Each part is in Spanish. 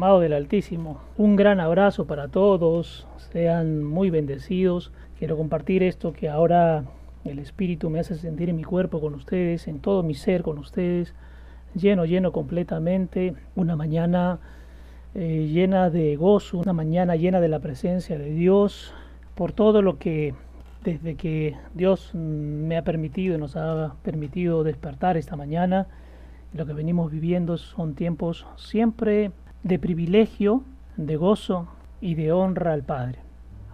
Amado del Altísimo, un gran abrazo para todos, sean muy bendecidos. Quiero compartir esto que ahora el Espíritu me hace sentir en mi cuerpo con ustedes, en todo mi ser con ustedes, lleno, lleno completamente, una mañana eh, llena de gozo, una mañana llena de la presencia de Dios, por todo lo que desde que Dios me ha permitido, nos ha permitido despertar esta mañana, lo que venimos viviendo son tiempos siempre de privilegio, de gozo y de honra al Padre.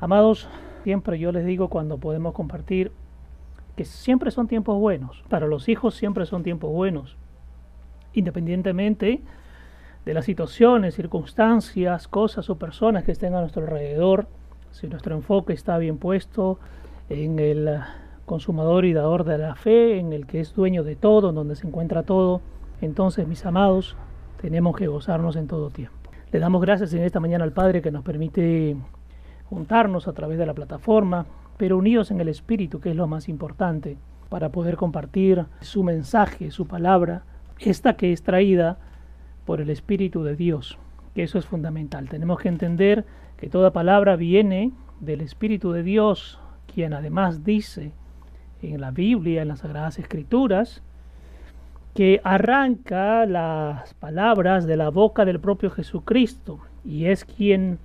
Amados, siempre yo les digo cuando podemos compartir que siempre son tiempos buenos. Para los hijos siempre son tiempos buenos. Independientemente de las situaciones, circunstancias, cosas o personas que estén a nuestro alrededor, si nuestro enfoque está bien puesto en el consumador y dador de la fe, en el que es dueño de todo, en donde se encuentra todo, entonces mis amados, tenemos que gozarnos en todo tiempo. Le damos gracias en esta mañana al Padre que nos permite juntarnos a través de la plataforma, pero unidos en el Espíritu, que es lo más importante, para poder compartir su mensaje, su palabra, esta que es traída por el Espíritu de Dios, que eso es fundamental. Tenemos que entender que toda palabra viene del Espíritu de Dios, quien además dice en la Biblia, en las Sagradas Escrituras, que arranca las palabras de la boca del propio Jesucristo y es quien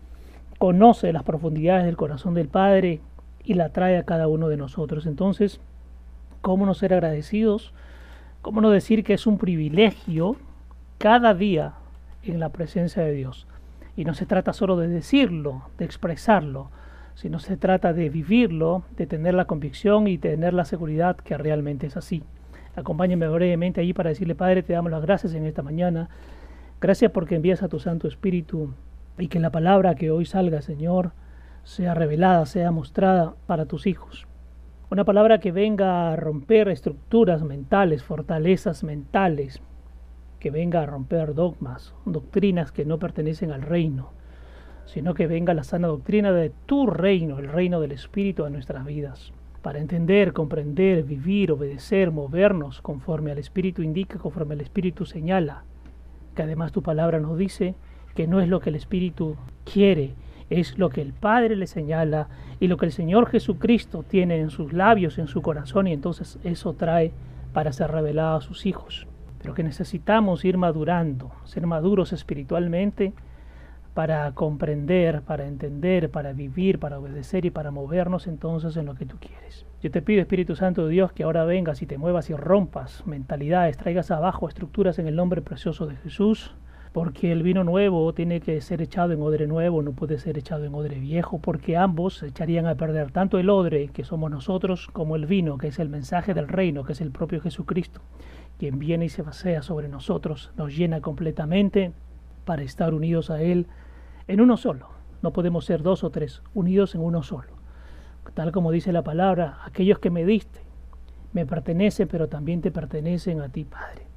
conoce las profundidades del corazón del Padre y la trae a cada uno de nosotros. Entonces, ¿cómo no ser agradecidos? ¿Cómo no decir que es un privilegio cada día en la presencia de Dios? Y no se trata solo de decirlo, de expresarlo, sino se trata de vivirlo, de tener la convicción y tener la seguridad que realmente es así. Acompáñame brevemente allí para decirle, Padre, te damos las gracias en esta mañana. Gracias porque envías a tu Santo Espíritu y que la palabra que hoy salga, Señor, sea revelada, sea mostrada para tus hijos. Una palabra que venga a romper estructuras mentales, fortalezas mentales, que venga a romper dogmas, doctrinas que no pertenecen al reino, sino que venga la sana doctrina de tu reino, el reino del Espíritu a nuestras vidas para entender, comprender, vivir, obedecer, movernos conforme al Espíritu indica, conforme al Espíritu señala. Que además tu palabra nos dice que no es lo que el Espíritu quiere, es lo que el Padre le señala y lo que el Señor Jesucristo tiene en sus labios, en su corazón, y entonces eso trae para ser revelado a sus hijos. Pero que necesitamos ir madurando, ser maduros espiritualmente para comprender, para entender, para vivir, para obedecer y para movernos entonces en lo que tú quieres. Yo te pido, Espíritu Santo de Dios, que ahora vengas y te muevas y rompas mentalidades, traigas abajo estructuras en el nombre precioso de Jesús, porque el vino nuevo tiene que ser echado en odre nuevo, no puede ser echado en odre viejo, porque ambos echarían a perder tanto el odre, que somos nosotros, como el vino, que es el mensaje del reino, que es el propio Jesucristo, quien viene y se vacía sobre nosotros, nos llena completamente para estar unidos a Él en uno solo. No podemos ser dos o tres, unidos en uno solo. Tal como dice la palabra, aquellos que me diste me pertenecen, pero también te pertenecen a ti, Padre.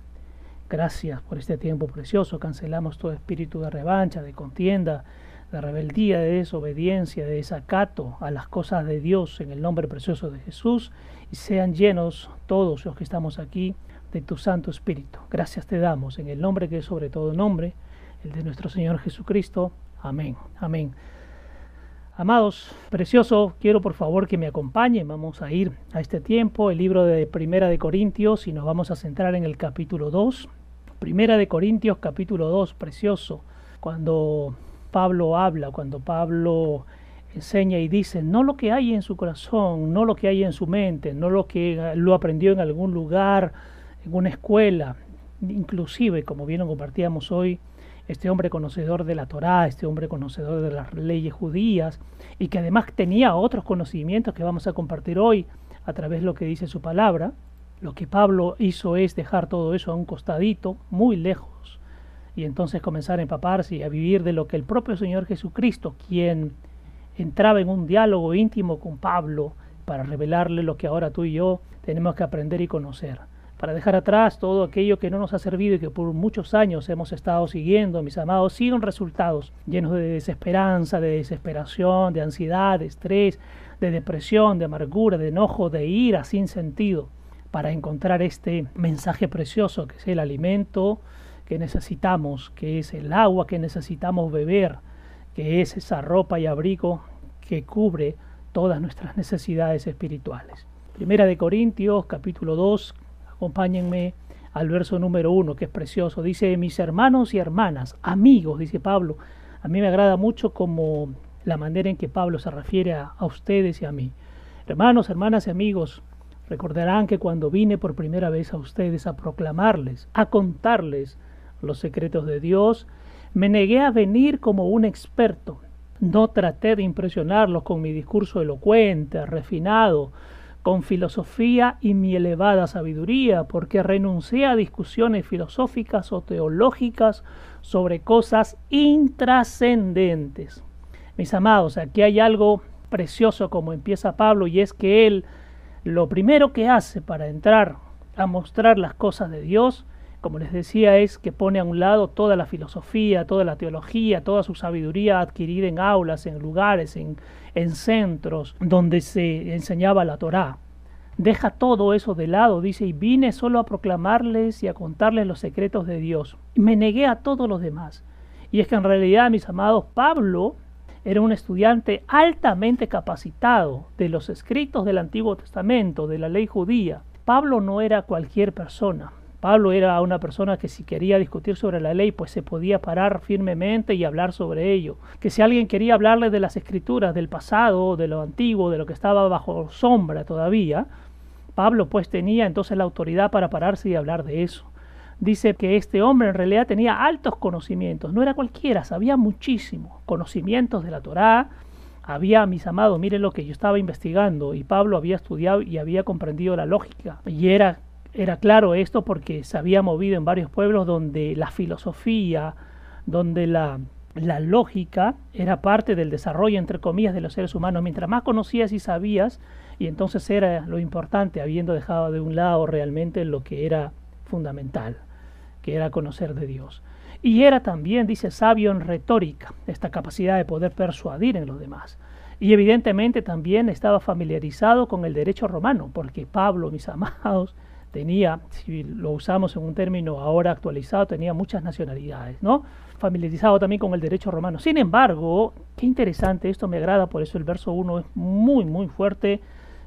Gracias por este tiempo precioso. Cancelamos todo espíritu de revancha, de contienda, de rebeldía, de desobediencia, de desacato a las cosas de Dios en el nombre precioso de Jesús y sean llenos todos los que estamos aquí de tu Santo Espíritu. Gracias te damos en el nombre que es sobre todo nombre, el de nuestro Señor Jesucristo. Amén, amén. Amados, precioso, quiero por favor que me acompañen. Vamos a ir a este tiempo, el libro de Primera de Corintios, y nos vamos a centrar en el capítulo 2. Primera de Corintios, capítulo 2, precioso. Cuando Pablo habla, cuando Pablo enseña y dice, no lo que hay en su corazón, no lo que hay en su mente, no lo que lo aprendió en algún lugar, en una escuela, inclusive, como bien lo compartíamos hoy, este hombre conocedor de la Torá, este hombre conocedor de las leyes judías, y que además tenía otros conocimientos que vamos a compartir hoy a través de lo que dice su palabra, lo que Pablo hizo es dejar todo eso a un costadito, muy lejos, y entonces comenzar a empaparse y a vivir de lo que el propio Señor Jesucristo, quien entraba en un diálogo íntimo con Pablo para revelarle lo que ahora tú y yo tenemos que aprender y conocer para dejar atrás todo aquello que no nos ha servido y que por muchos años hemos estado siguiendo, mis amados, siguen resultados llenos de desesperanza, de desesperación, de ansiedad, de estrés, de depresión, de amargura, de enojo, de ira sin sentido, para encontrar este mensaje precioso que es el alimento que necesitamos, que es el agua que necesitamos beber, que es esa ropa y abrigo que cubre todas nuestras necesidades espirituales. Primera de Corintios, capítulo 2, acompáñenme al verso número 1, que es precioso. Dice, mis hermanos y hermanas, amigos, dice Pablo. A mí me agrada mucho como la manera en que Pablo se refiere a ustedes y a mí. Hermanos, hermanas y amigos, recordarán que cuando vine por primera vez a ustedes a proclamarles, a contarles los secretos de Dios, me negué a venir como un experto. No traté de impresionarlos con mi discurso elocuente, refinado, con filosofía y mi elevada sabiduría, porque renuncié a discusiones filosóficas o teológicas sobre cosas intrascendentes. Mis amados, aquí hay algo precioso como empieza Pablo y es que él lo primero que hace para entrar a mostrar las cosas de Dios, como les decía, es que pone a un lado toda la filosofía, toda la teología, toda su sabiduría adquirida en aulas, en lugares, en, en centros donde se enseñaba la Torá. Deja todo eso de lado, dice, y vine solo a proclamarles y a contarles los secretos de Dios. Me negué a todos los demás. Y es que en realidad, mis amados, Pablo era un estudiante altamente capacitado de los escritos del Antiguo Testamento, de la ley judía. Pablo no era cualquier persona. Pablo era una persona que si quería discutir sobre la ley, pues se podía parar firmemente y hablar sobre ello. Que si alguien quería hablarle de las escrituras, del pasado, de lo antiguo, de lo que estaba bajo sombra todavía, Pablo pues tenía entonces la autoridad para pararse y hablar de eso. Dice que este hombre en realidad tenía altos conocimientos, no era cualquiera, sabía muchísimo, conocimientos de la Torá, había, mis amados, miren lo que yo estaba investigando. Y Pablo había estudiado y había comprendido la lógica. Y era era claro esto porque se había movido en varios pueblos donde la filosofía, donde la, la lógica era parte del desarrollo, entre comillas, de los seres humanos. Mientras más conocías y sabías, y entonces era lo importante, habiendo dejado de un lado realmente lo que era fundamental, que era conocer de Dios. Y era también, dice, sabio en retórica, esta capacidad de poder persuadir en los demás. Y evidentemente también estaba familiarizado con el derecho romano, porque Pablo, mis amados, tenía, si lo usamos en un término ahora actualizado, tenía muchas nacionalidades, ¿no? Familiarizado también con el derecho romano. Sin embargo, qué interesante, esto me agrada, por eso el verso 1 es muy, muy fuerte.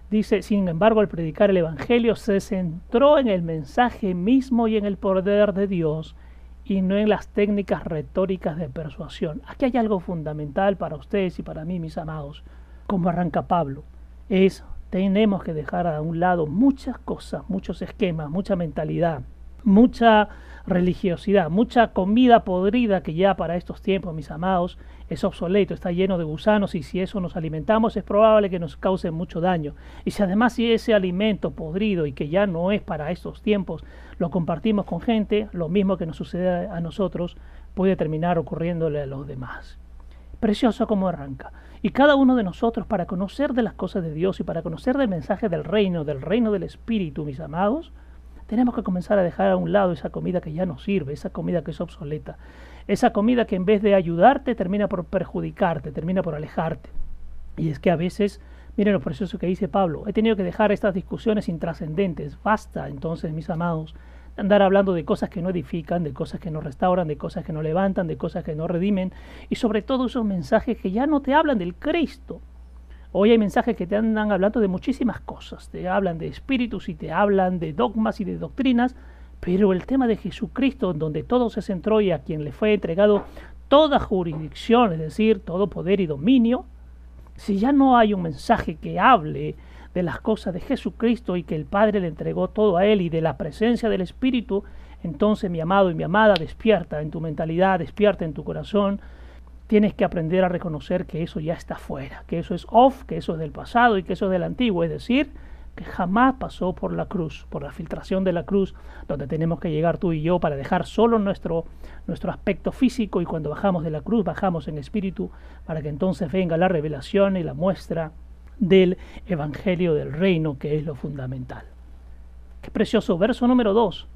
Dice, sin embargo, al predicar el Evangelio se centró en el mensaje mismo y en el poder de Dios y no en las técnicas retóricas de persuasión. Aquí hay algo fundamental para ustedes y para mí, mis amados. Como arranca Pablo, es tenemos que dejar a un lado muchas cosas, muchos esquemas, mucha mentalidad, mucha religiosidad, mucha comida podrida que ya para estos tiempos, mis amados, es obsoleto, está lleno de gusanos y si eso nos alimentamos es probable que nos cause mucho daño. Y si además si ese alimento podrido y que ya no es para estos tiempos, lo compartimos con gente, lo mismo que nos sucede a nosotros puede terminar ocurriéndole a los demás. Precioso como arranca. Y cada uno de nosotros, para conocer de las cosas de Dios y para conocer del mensaje del reino, del reino del Espíritu, mis amados, tenemos que comenzar a dejar a un lado esa comida que ya no sirve, esa comida que es obsoleta, esa comida que en vez de ayudarte termina por perjudicarte, termina por alejarte. Y es que a veces, miren lo precioso que dice Pablo, he tenido que dejar estas discusiones intrascendentes. Basta entonces, mis amados, andar hablando de cosas que no edifican, de cosas que no restauran, de cosas que no levantan, de cosas que no redimen, y sobre todo esos mensajes que ya no te hablan del Cristo. Hoy hay mensajes que te andan hablando de muchísimas cosas, te hablan de espíritus y te hablan de dogmas y de doctrinas, pero el tema de Jesucristo, donde todo se centró y a quien le fue entregado toda jurisdicción, es decir, todo poder y dominio, si ya no hay un mensaje que hable de las cosas de Jesucristo y que el Padre le entregó todo a Él y de la presencia del Espíritu, entonces mi amado y mi amada, despierta en tu mentalidad, despierta en tu corazón. Tienes que aprender a reconocer que eso ya está fuera, que eso es off, que eso es del pasado y que eso es del antiguo, es decir, que jamás pasó por la cruz, por la filtración de la cruz, donde tenemos que llegar tú y yo para dejar solo nuestro, nuestro aspecto físico y cuando bajamos de la cruz bajamos en espíritu para que entonces venga la revelación y la muestra del Evangelio del Reino, que es lo fundamental. Qué precioso verso número 2.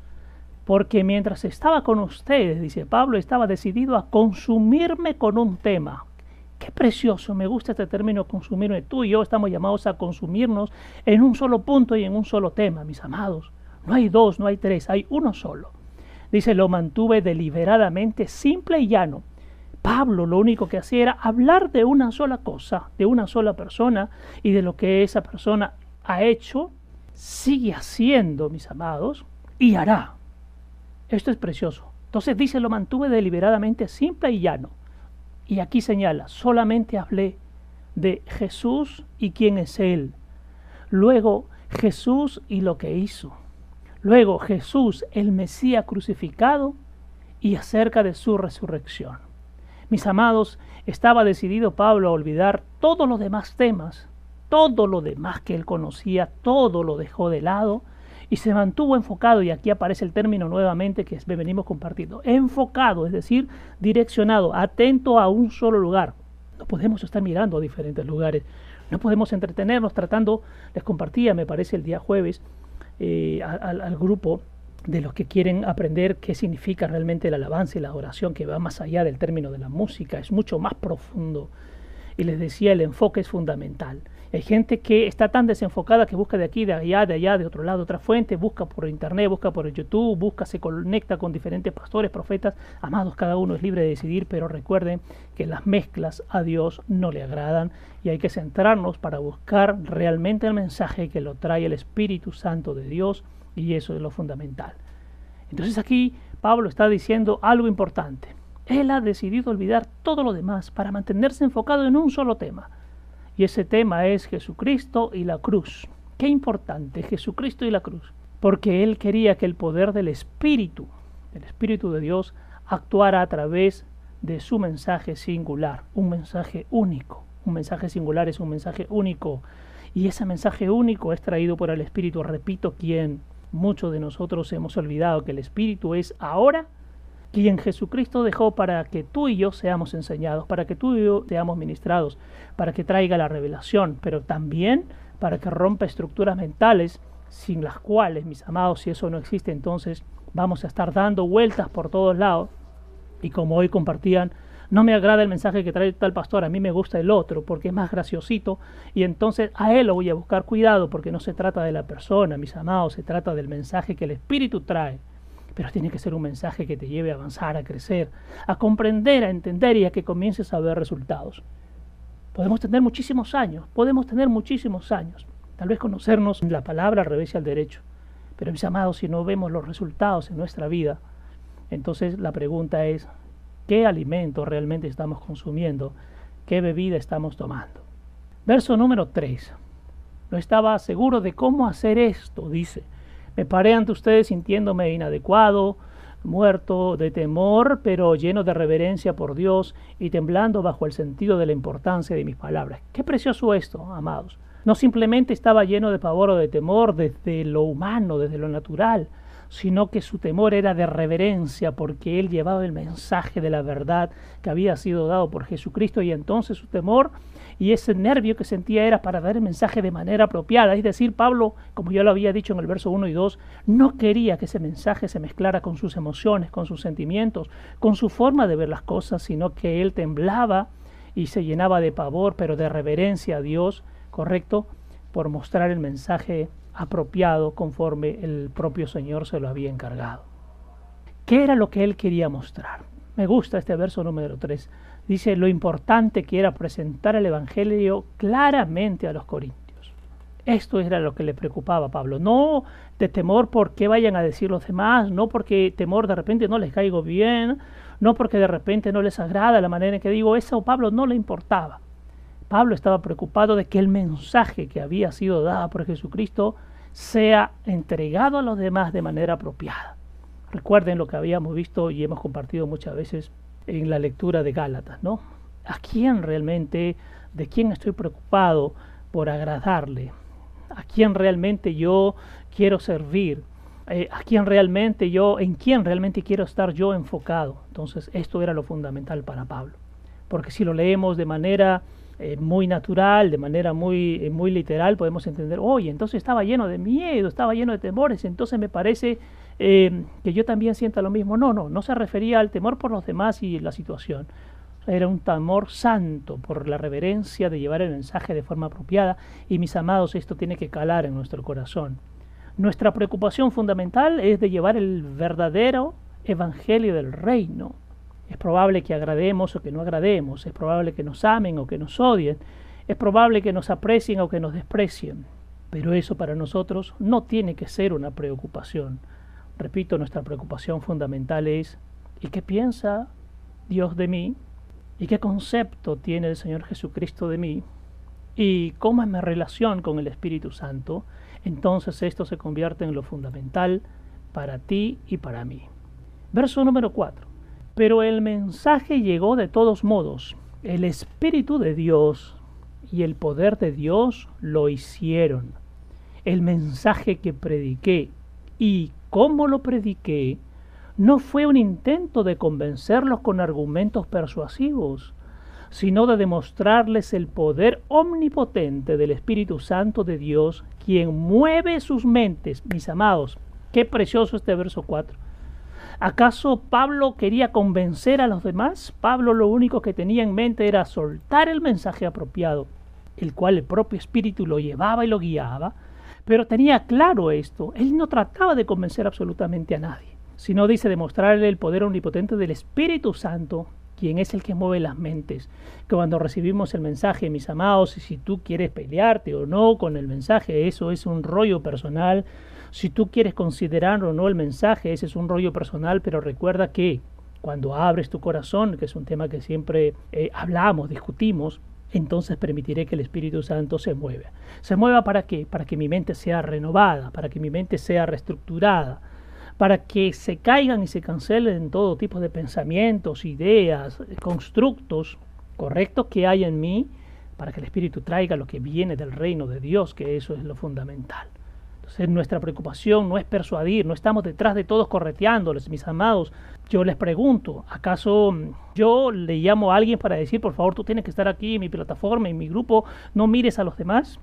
Porque mientras estaba con ustedes, dice Pablo, estaba decidido a consumirme con un tema. Qué precioso, me gusta este término consumirme. Tú y yo estamos llamados a consumirnos en un solo punto y en un solo tema, mis amados. No hay dos, no hay tres, hay uno solo. Dice, lo mantuve deliberadamente simple y llano. Pablo lo único que hacía era hablar de una sola cosa, de una sola persona y de lo que esa persona ha hecho, sigue haciendo, mis amados, y hará. Esto es precioso. Entonces dice, lo mantuve deliberadamente simple y llano. Y aquí señala, solamente hablé de Jesús y quién es Él. Luego Jesús y lo que hizo. Luego Jesús, el Mesías crucificado, y acerca de su resurrección. Mis amados, estaba decidido Pablo a olvidar todos los demás temas, todo lo demás que él conocía, todo lo dejó de lado y se mantuvo enfocado, y aquí aparece el término nuevamente que venimos compartiendo, enfocado, es decir, direccionado, atento a un solo lugar. No podemos estar mirando a diferentes lugares, no podemos entretenernos tratando, les compartía, me parece, el día jueves eh, al, al grupo de los que quieren aprender qué significa realmente la alabanza y la oración, que va más allá del término de la música, es mucho más profundo. Y les decía, el enfoque es fundamental. Hay gente que está tan desenfocada que busca de aquí, de allá, de allá, de otro lado, otra fuente, busca por internet, busca por YouTube, busca, se conecta con diferentes pastores, profetas. Amados, cada uno es libre de decidir, pero recuerden que las mezclas a Dios no le agradan y hay que centrarnos para buscar realmente el mensaje que lo trae el Espíritu Santo de Dios y eso es lo fundamental. Entonces aquí Pablo está diciendo algo importante. Él ha decidido olvidar todo lo demás para mantenerse enfocado en un solo tema y ese tema es Jesucristo y la cruz. Qué importante, Jesucristo y la cruz. Porque Él quería que el poder del Espíritu, el Espíritu de Dios, actuara a través de su mensaje singular, un mensaje único. Un mensaje singular es un mensaje único. Y ese mensaje único es traído por el Espíritu. Repito, quien muchos de nosotros hemos olvidado que el Espíritu es ahora quien Jesucristo dejó para que tú y yo seamos enseñados, para que tú y yo seamos ministrados, para que traiga la revelación, pero también para que rompa estructuras mentales sin las cuales, mis amados, si eso no existe, entonces vamos a estar dando vueltas por todos lados. Y como hoy compartían, no me agrada el mensaje que trae tal pastor, a mí me gusta el otro porque es más graciosito y entonces a él lo voy a buscar cuidado porque no se trata de la persona, mis amados, se trata del mensaje que el Espíritu trae pero tiene que ser un mensaje que te lleve a avanzar, a crecer, a comprender, a entender y a que comiences a ver resultados. Podemos tener muchísimos años, podemos tener muchísimos años, tal vez conocernos la palabra al revés y al derecho, pero mis amados, si no vemos los resultados en nuestra vida, entonces la pregunta es, ¿qué alimento realmente estamos consumiendo? ¿Qué bebida estamos tomando? Verso número 3. No estaba seguro de cómo hacer esto, dice. Me paré ante ustedes sintiéndome inadecuado, muerto de temor, pero lleno de reverencia por Dios y temblando bajo el sentido de la importancia de mis palabras. Qué precioso esto, amados. No simplemente estaba lleno de pavor o de temor desde lo humano, desde lo natural, sino que su temor era de reverencia porque él llevaba el mensaje de la verdad que había sido dado por Jesucristo y entonces su temor y ese nervio que sentía era para dar el mensaje de manera apropiada. Es decir, Pablo, como yo lo había dicho en el verso 1 y 2, no quería que ese mensaje se mezclara con sus emociones, con sus sentimientos, con su forma de ver las cosas, sino que él temblaba y se llenaba de pavor, pero de reverencia a Dios, correcto, por mostrar el mensaje apropiado conforme el propio Señor se lo había encargado. ¿Qué era lo que él quería mostrar? Me gusta este verso número 3 dice lo importante que era presentar el Evangelio claramente a los corintios. Esto era lo que le preocupaba a Pablo, no de temor por qué vayan a decir los demás, no porque temor de repente no les caigo bien, no porque de repente no les agrada la manera en que digo eso, Pablo no le importaba. Pablo estaba preocupado de que el mensaje que había sido dado por Jesucristo sea entregado a los demás de manera apropiada. Recuerden lo que habíamos visto y hemos compartido muchas veces en la lectura de Gálatas, ¿no? ¿A quién realmente, de quién estoy preocupado por agradarle? ¿A quién realmente yo quiero servir? Eh, ¿A quién realmente yo, en quién realmente quiero estar yo enfocado? Entonces, esto era lo fundamental para Pablo. Porque si lo leemos de manera eh, muy natural, de manera muy, eh, muy literal, podemos entender, oye, entonces estaba lleno de miedo, estaba lleno de temores, entonces me parece eh, que yo también sienta lo mismo. No, no, no se refería al temor por los demás y la situación. Era un temor santo por la reverencia de llevar el mensaje de forma apropiada y mis amados, esto tiene que calar en nuestro corazón. Nuestra preocupación fundamental es de llevar el verdadero evangelio del reino. Es probable que agrademos o que no agrademos, es probable que nos amen o que nos odien, es probable que nos aprecien o que nos desprecien, pero eso para nosotros no tiene que ser una preocupación. Repito, nuestra preocupación fundamental es ¿y qué piensa Dios de mí? ¿Y qué concepto tiene el Señor Jesucristo de mí? ¿Y cómo es mi relación con el Espíritu Santo? Entonces esto se convierte en lo fundamental para ti y para mí. Verso número 4. Pero el mensaje llegó de todos modos. El Espíritu de Dios y el poder de Dios lo hicieron. El mensaje que prediqué y cómo lo prediqué no fue un intento de convencerlos con argumentos persuasivos, sino de demostrarles el poder omnipotente del Espíritu Santo de Dios, quien mueve sus mentes. Mis amados, qué precioso este verso 4. ¿Acaso Pablo quería convencer a los demás? Pablo lo único que tenía en mente era soltar el mensaje apropiado, el cual el propio Espíritu lo llevaba y lo guiaba, pero tenía claro esto. Él no trataba de convencer absolutamente a nadie, sino dice demostrarle el poder omnipotente del Espíritu Santo, quien es el que mueve las mentes. Que cuando recibimos el mensaje, mis amados, y si tú quieres pelearte o no con el mensaje, eso es un rollo personal si tú quieres considerar o no el mensaje, ese es un rollo personal, pero recuerda que cuando abres tu corazón, que es un tema que siempre eh, hablamos, discutimos, entonces permitiré que el Espíritu Santo se mueva. ¿Se mueva para qué? Para que mi mente sea renovada, para que mi mente sea reestructurada, para que se caigan y se cancelen todo tipo de pensamientos, ideas, constructos correctos que hay en mí, para que el Espíritu traiga lo que viene del reino de Dios, que eso es lo fundamental nuestra preocupación no es persuadir, no estamos detrás de todos correteándoles, mis amados. Yo les pregunto, ¿acaso yo le llamo a alguien para decir, por favor, tú tienes que estar aquí en mi plataforma, en mi grupo, no mires a los demás?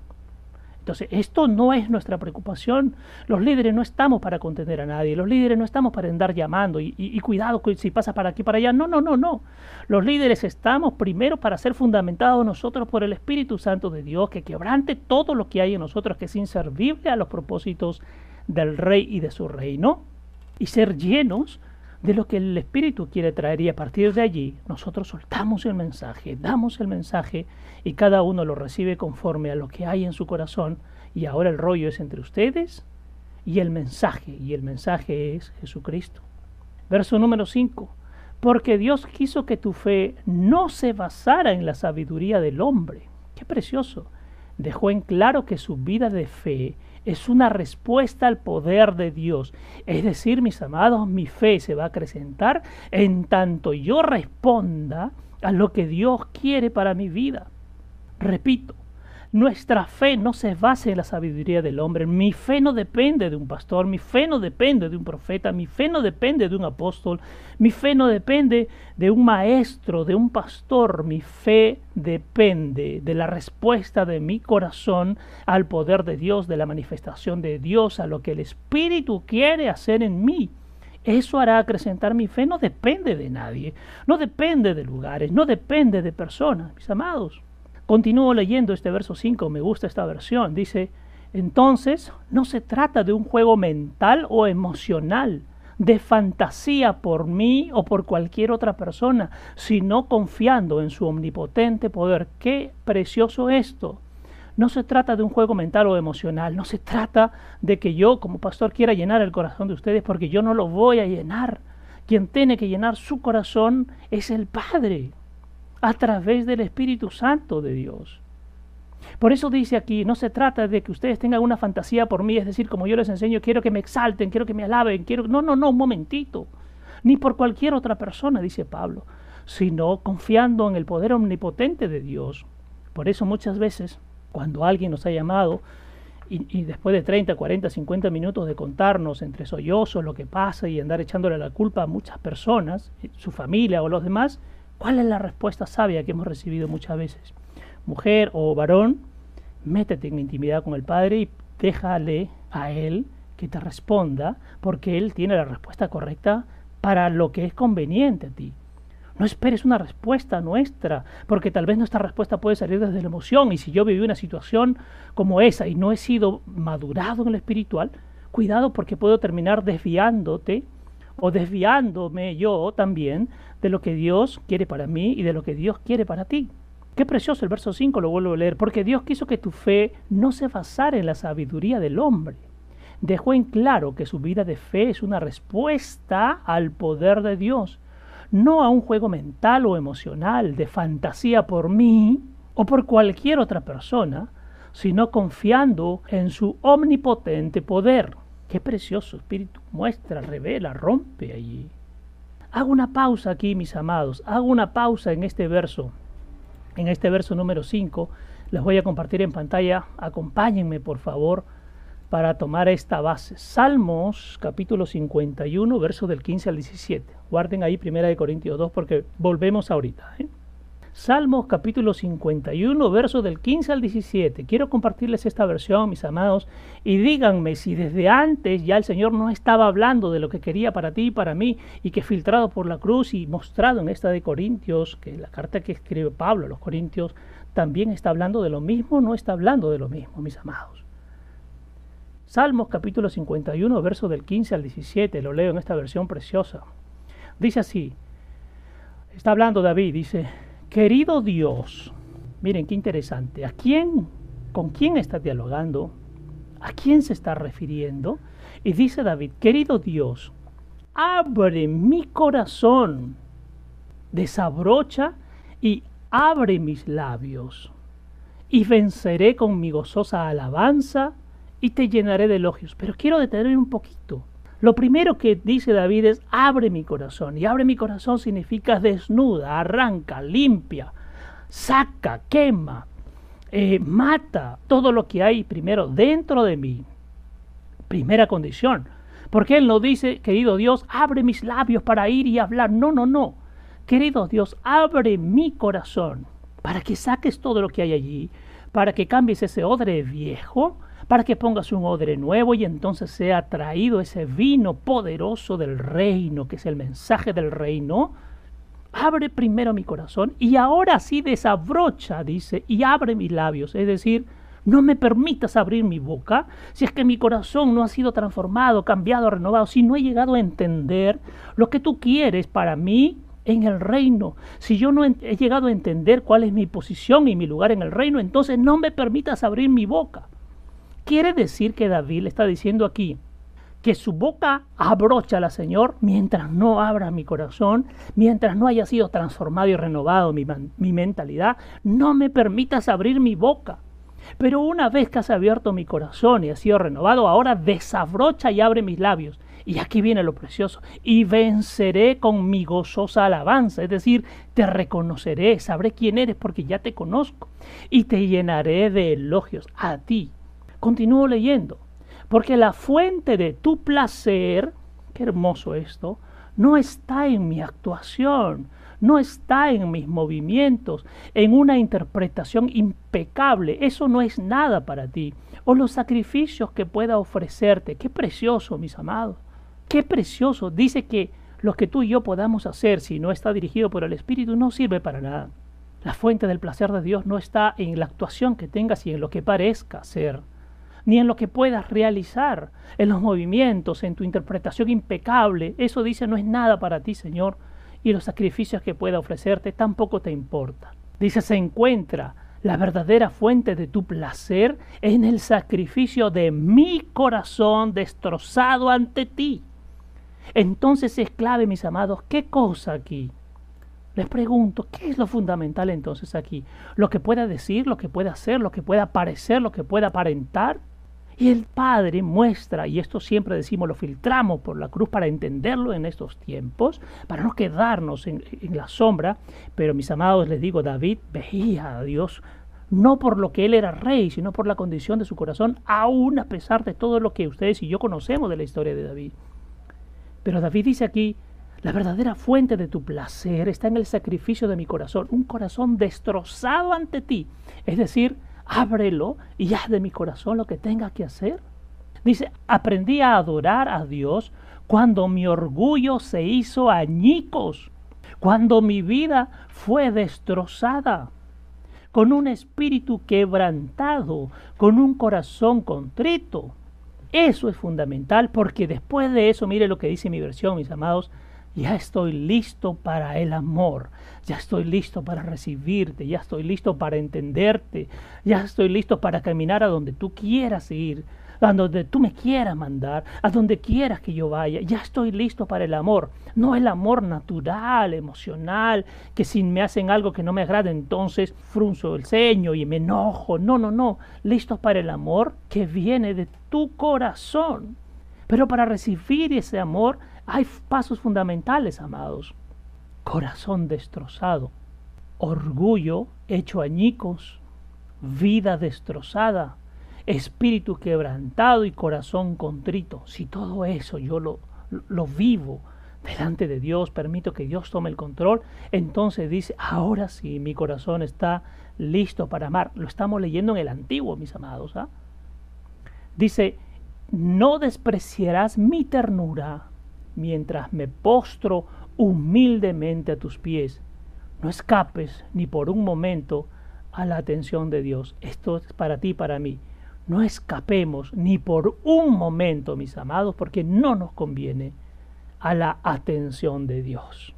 Entonces, esto no es nuestra preocupación. Los líderes no estamos para contener a nadie. Los líderes no estamos para andar llamando y, cuidado si pasa para aquí, para allá. No, no, no, no. Los líderes estamos primero para ser fundamentados nosotros por el Espíritu Santo de Dios, que quebrante todo lo que hay en nosotros, que es inservible a los propósitos del Rey y de su reino, y ser llenos de lo que el Espíritu quiere traer y a partir de allí nosotros soltamos el mensaje, damos el mensaje y cada uno lo recibe conforme a lo que hay en su corazón y ahora el rollo es entre ustedes y el mensaje y el mensaje es Jesucristo. Verso número 5. Porque Dios quiso que tu fe no se basara en la sabiduría del hombre. Qué precioso. Dejó en claro que su vida de fe es una respuesta al poder de Dios. Es decir, mis amados, mi fe se va a acrecentar en tanto yo responda a lo que Dios quiere para mi vida. Repito, nuestra fe no se basa en la sabiduría del hombre. Mi fe no depende de un pastor, mi fe no depende de un profeta, mi fe no depende de un apóstol, mi fe no depende de un maestro, de un pastor. Mi fe depende de la respuesta de mi corazón al poder de Dios, de la manifestación de Dios, a lo que el Espíritu quiere hacer en mí. Eso hará acrecentar mi fe. No depende de nadie, no depende de lugares, no depende de personas, mis amados. Continúo leyendo este verso 5, me gusta esta versión. Dice, entonces no se trata de un juego mental o emocional, de fantasía por mí o por cualquier otra persona, sino confiando en su omnipotente poder. Qué precioso esto. No se trata de un juego mental o emocional, no se trata de que yo como pastor quiera llenar el corazón de ustedes porque yo no lo voy a llenar. Quien tiene que llenar su corazón es el Padre a través del Espíritu Santo de Dios. Por eso dice aquí, no se trata de que ustedes tengan una fantasía por mí, es decir, como yo les enseño, quiero que me exalten, quiero que me alaben, quiero... No, no, no, un momentito. Ni por cualquier otra persona, dice Pablo, sino confiando en el poder omnipotente de Dios. Por eso muchas veces, cuando alguien nos ha llamado, y, después de 30, 40, 50 minutos de contarnos entre sollozos lo que pasa y andar echándole la culpa a muchas personas, su familia o los demás, ¿Cuál es la respuesta sabia que hemos recibido muchas veces? Mujer o varón, métete en intimidad con el Padre y déjale a Él que te responda, porque Él tiene la respuesta correcta para lo que es conveniente a ti. No esperes una respuesta nuestra, porque tal vez nuestra respuesta puede salir desde la emoción, y si yo viví una situación como esa y no he sido madurado en lo espiritual, cuidado porque puedo terminar desviándote o desviándome yo también de lo que Dios quiere para mí y de lo que Dios quiere para ti. Qué precioso el verso 5, lo vuelvo a leer, porque Dios quiso que tu fe no se basara en la sabiduría del hombre. Dejó en claro que su vida de fe es una respuesta al poder de Dios, no a un juego mental o emocional de fantasía por mí o por cualquier otra persona, sino confiando en su omnipotente poder. Qué precioso Espíritu muestra, revela, rompe allí. Hago una pausa aquí, mis amados, hago una pausa en este verso en este verso número 5. Les voy a compartir en pantalla. Acompáñenme, por favor, para tomar esta base. Salmos capítulo 51, verso del 15 al 17. Guarden ahí Primera de Corintios 2 porque volvemos ahorita. ¿eh? Salmos capítulo 51, verso del 15 al 17. Quiero compartirles esta versión, mis amados, y díganme si desde antes ya el Señor no estaba hablando de lo que quería para ti y para mí, y que filtrado por la cruz y mostrado en esta de Corintios, que la carta que escribe Pablo a los Corintios, también está hablando de lo mismo, no está hablando de lo mismo, mis amados. Salmos capítulo 51, verso del 15 al 17, lo leo en esta versión preciosa. Dice así, está hablando David, dice, Querido Dios, miren qué interesante, ¿a quién, con quién está dialogando? ¿A quién se está refiriendo? Y dice David, querido Dios, abre mi corazón, desabrocha y abre mis labios, y venceré con mi gozosa alabanza y te llenaré de elogios. Pero quiero detenerme un poquito. Lo primero que dice David es, abre mi corazón. Y abre mi corazón significa desnuda, arranca, limpia, saca, quema, eh, mata todo lo que hay primero dentro de mí. Primera condición. Porque Él no dice, querido Dios, abre mis labios para ir y hablar. No, no, no. Querido Dios, abre mi corazón para que saques todo lo que hay allí, para que cambies ese odre viejo para que pongas un odre nuevo y entonces sea traído ese vino poderoso del reino, que es el mensaje del reino. Abre primero mi corazón y ahora sí desabrocha, dice, y abre mis labios. Es decir, no me permitas abrir mi boca si es que mi corazón no ha sido transformado, cambiado, renovado, si no he llegado a entender lo que tú quieres para mí en el reino. Si yo no he llegado a entender cuál es mi posición y mi lugar en el reino, entonces no me permitas abrir mi boca. Quiere decir que David le está diciendo aquí que su boca abrocha la Señor mientras no abra mi corazón, mientras no haya sido transformado y renovado mi, mi mentalidad, no me permitas abrir mi boca. Pero una vez que has abierto mi corazón y ha sido renovado, ahora desabrocha y abre mis labios. Y aquí viene lo precioso. Y venceré con mi gozosa alabanza. Es decir, te reconoceré, sabré quién eres porque ya te conozco. Y te llenaré de elogios a ti, Continúo leyendo. Porque la fuente de tu placer, qué hermoso esto, no está en mi actuación, no está en mis movimientos, en una interpretación impecable. Eso no es nada para ti. O los sacrificios que pueda ofrecerte. Qué precioso, mis amados. Qué precioso. Dice que lo que tú y yo podamos hacer, si no está dirigido por el Espíritu, no sirve para nada. La fuente del placer de Dios no está en la actuación que tengas y en lo que parezca ser ni en lo que puedas realizar, en los movimientos, en tu interpretación impecable. Eso dice no es nada para ti, Señor, y los sacrificios que pueda ofrecerte tampoco te importa. Dice, se encuentra la verdadera fuente de tu placer en el sacrificio de mi corazón destrozado ante ti. Entonces es clave, mis amados, ¿qué cosa aquí? Les pregunto, ¿qué es lo fundamental entonces aquí? ¿Lo que pueda decir, lo que pueda hacer, lo que pueda parecer, lo que pueda aparentar? Y el Padre muestra, y esto siempre decimos, lo filtramos por la cruz para entenderlo en estos tiempos, para no quedarnos en, la sombra. Pero mis amados, les digo, David veía a Dios no por lo que él era rey, sino por la condición de su corazón, aún a pesar de todo lo que ustedes y yo conocemos de la historia de David. Pero David dice aquí, la verdadera fuente de tu placer está en el sacrificio de mi corazón, un corazón destrozado ante ti, es decir, ábrelo y haz de mi corazón lo que tenga que hacer. Dice, aprendí a adorar a Dios cuando mi orgullo se hizo añicos, cuando mi vida fue destrozada, con un espíritu quebrantado, con un corazón contrito. Eso es fundamental porque después de eso, mire lo que dice mi versión, mis amados, ya estoy listo para el amor, ya estoy listo para recibirte, ya estoy listo para entenderte, ya estoy listo para caminar a donde tú quieras ir, a donde tú me quieras mandar, a donde quieras que yo vaya. Ya estoy listo para el amor. No el amor natural, emocional, que si me hacen algo que no me agrada, entonces frunzo el ceño y me enojo. No, no, no. Listo para el amor que viene de tu corazón. Pero para recibir ese amor hay pasos fundamentales, amados. Corazón destrozado, orgullo hecho añicos, vida destrozada, espíritu quebrantado y corazón contrito. Si todo eso yo lo, lo vivo delante de Dios, permito que Dios tome el control, entonces dice, ahora sí, mi corazón está listo para amar. Lo estamos leyendo en el antiguo, mis amados. ¿ah? Dice, no despreciarás mi ternura mientras me postro humildemente a tus pies. No escapes ni por un momento a la atención de Dios. Esto es para ti para mí. No escapemos ni por un momento, mis amados, porque no nos conviene a la atención de Dios.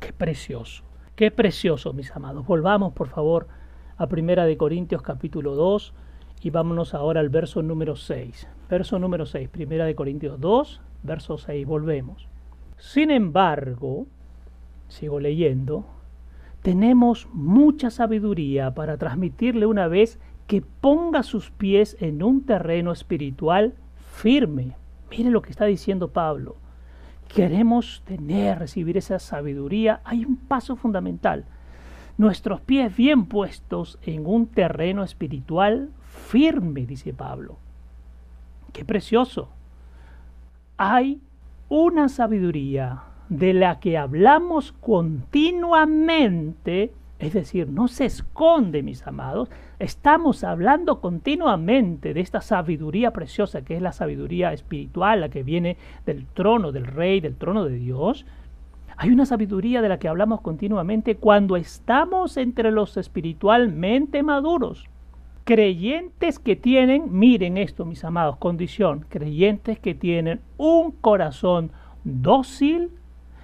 Qué precioso, qué precioso, mis amados. Volvamos, por favor, a Primera de Corintios capítulo 2 y vámonos ahora al verso número 6. Verso número 6, Primera de Corintios 2, verso 6, volvemos. Sin embargo, sigo leyendo, tenemos mucha sabiduría para transmitirle una vez que ponga sus pies en un terreno espiritual firme. Mire lo que está diciendo Pablo. Queremos tener, recibir esa sabiduría. Hay un paso fundamental. Nuestros pies bien puestos en un terreno espiritual firme, dice Pablo. Qué precioso. Hay una sabiduría de la que hablamos continuamente es decir, no se esconde, mis amados. Estamos hablando continuamente de esta sabiduría preciosa que es la sabiduría espiritual, la que viene del trono del rey, del trono de Dios. Hay una sabiduría de la que hablamos continuamente cuando estamos entre los espiritualmente maduros. Creyentes que tienen, miren esto, mis amados, condición, creyentes que tienen un corazón dócil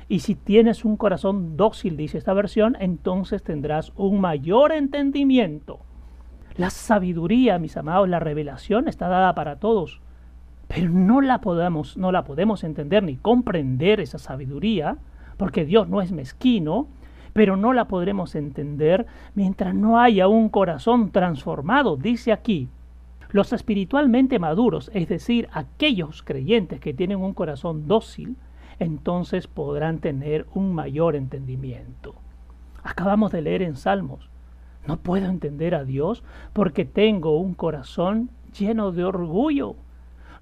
y si tienes un corazón dócil, dice esta versión, entonces tendrás un mayor entendimiento. La sabiduría, mis amados, la revelación está dada para todos, pero no la podemos, no la podemos entender ni comprender esa sabiduría, porque Dios no es mezquino, pero no la podremos entender mientras no haya un corazón transformado, dice aquí. Los espiritualmente maduros, es decir, aquellos creyentes que tienen un corazón dócil, entonces podrán tener un mayor entendimiento. Acabamos de leer en Salmos, no puedo entender a Dios porque tengo un corazón lleno de orgullo.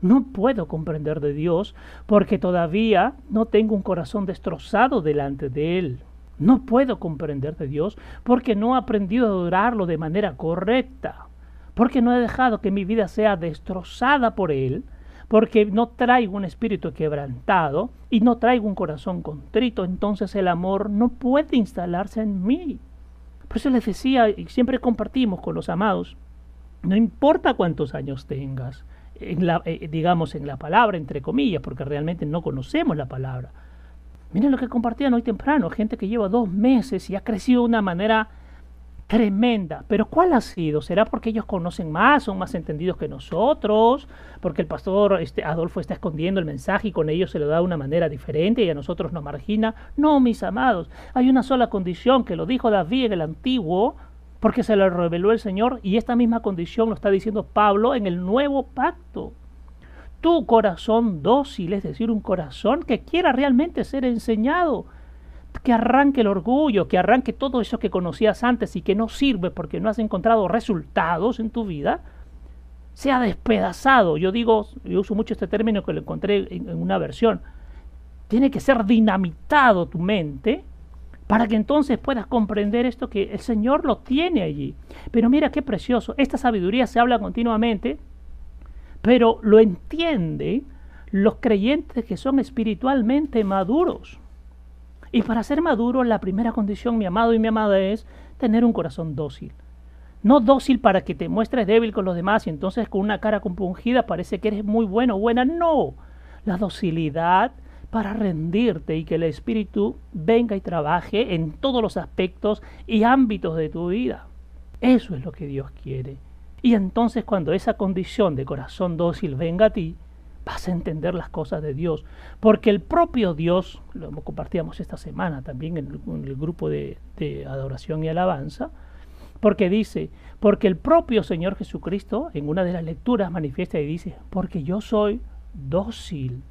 No puedo comprender de Dios porque todavía no tengo un corazón destrozado delante de Él. No puedo comprender de Dios porque no he aprendido a adorarlo de manera correcta, porque no he dejado que mi vida sea destrozada por Él porque no traigo un espíritu quebrantado y no traigo un corazón contrito, entonces el amor no puede instalarse en mí. Por eso les decía, y siempre compartimos con los amados, no importa cuántos años tengas, en la, eh, digamos en la palabra, entre comillas, porque realmente no conocemos la palabra. Miren lo que compartían hoy temprano, gente que lleva dos meses y ha crecido de una manera tremenda. Pero ¿cuál ha sido? ¿Será porque ellos conocen más, son más entendidos que nosotros? Porque el pastor este, Adolfo está escondiendo el mensaje y con ellos se lo da de una manera diferente y a nosotros nos margina. No, mis amados, hay una sola condición que lo dijo David en el antiguo, porque se lo reveló el Señor y esta misma condición lo está diciendo Pablo en el nuevo pacto. Tu corazón dócil, es decir, un corazón que quiera realmente ser enseñado que arranque el orgullo, que arranque todo eso que conocías antes y que no sirve porque no has encontrado resultados en tu vida, sea despedazado. Yo digo, yo uso mucho este término que lo encontré en, una versión. Tiene que ser dinamitado tu mente para que entonces puedas comprender esto que el Señor lo tiene allí. Pero mira qué precioso, esta sabiduría se habla continuamente, pero lo entienden los creyentes que son espiritualmente maduros. Y para ser maduro, la primera condición, mi amado y mi amada, es tener un corazón dócil. No dócil para que te muestres débil con los demás y entonces con una cara compungida parece que eres muy bueno o buena. No, la docilidad para rendirte y que el Espíritu venga y trabaje en todos los aspectos y ámbitos de tu vida. Eso es lo que Dios quiere. Y entonces cuando esa condición de corazón dócil venga a ti, vas a entender las cosas de Dios. Porque el propio Dios, lo compartíamos esta semana también en el, grupo de, de adoración y alabanza, porque dice, porque el propio Señor Jesucristo en una de las lecturas manifiesta y dice, porque yo soy dócil,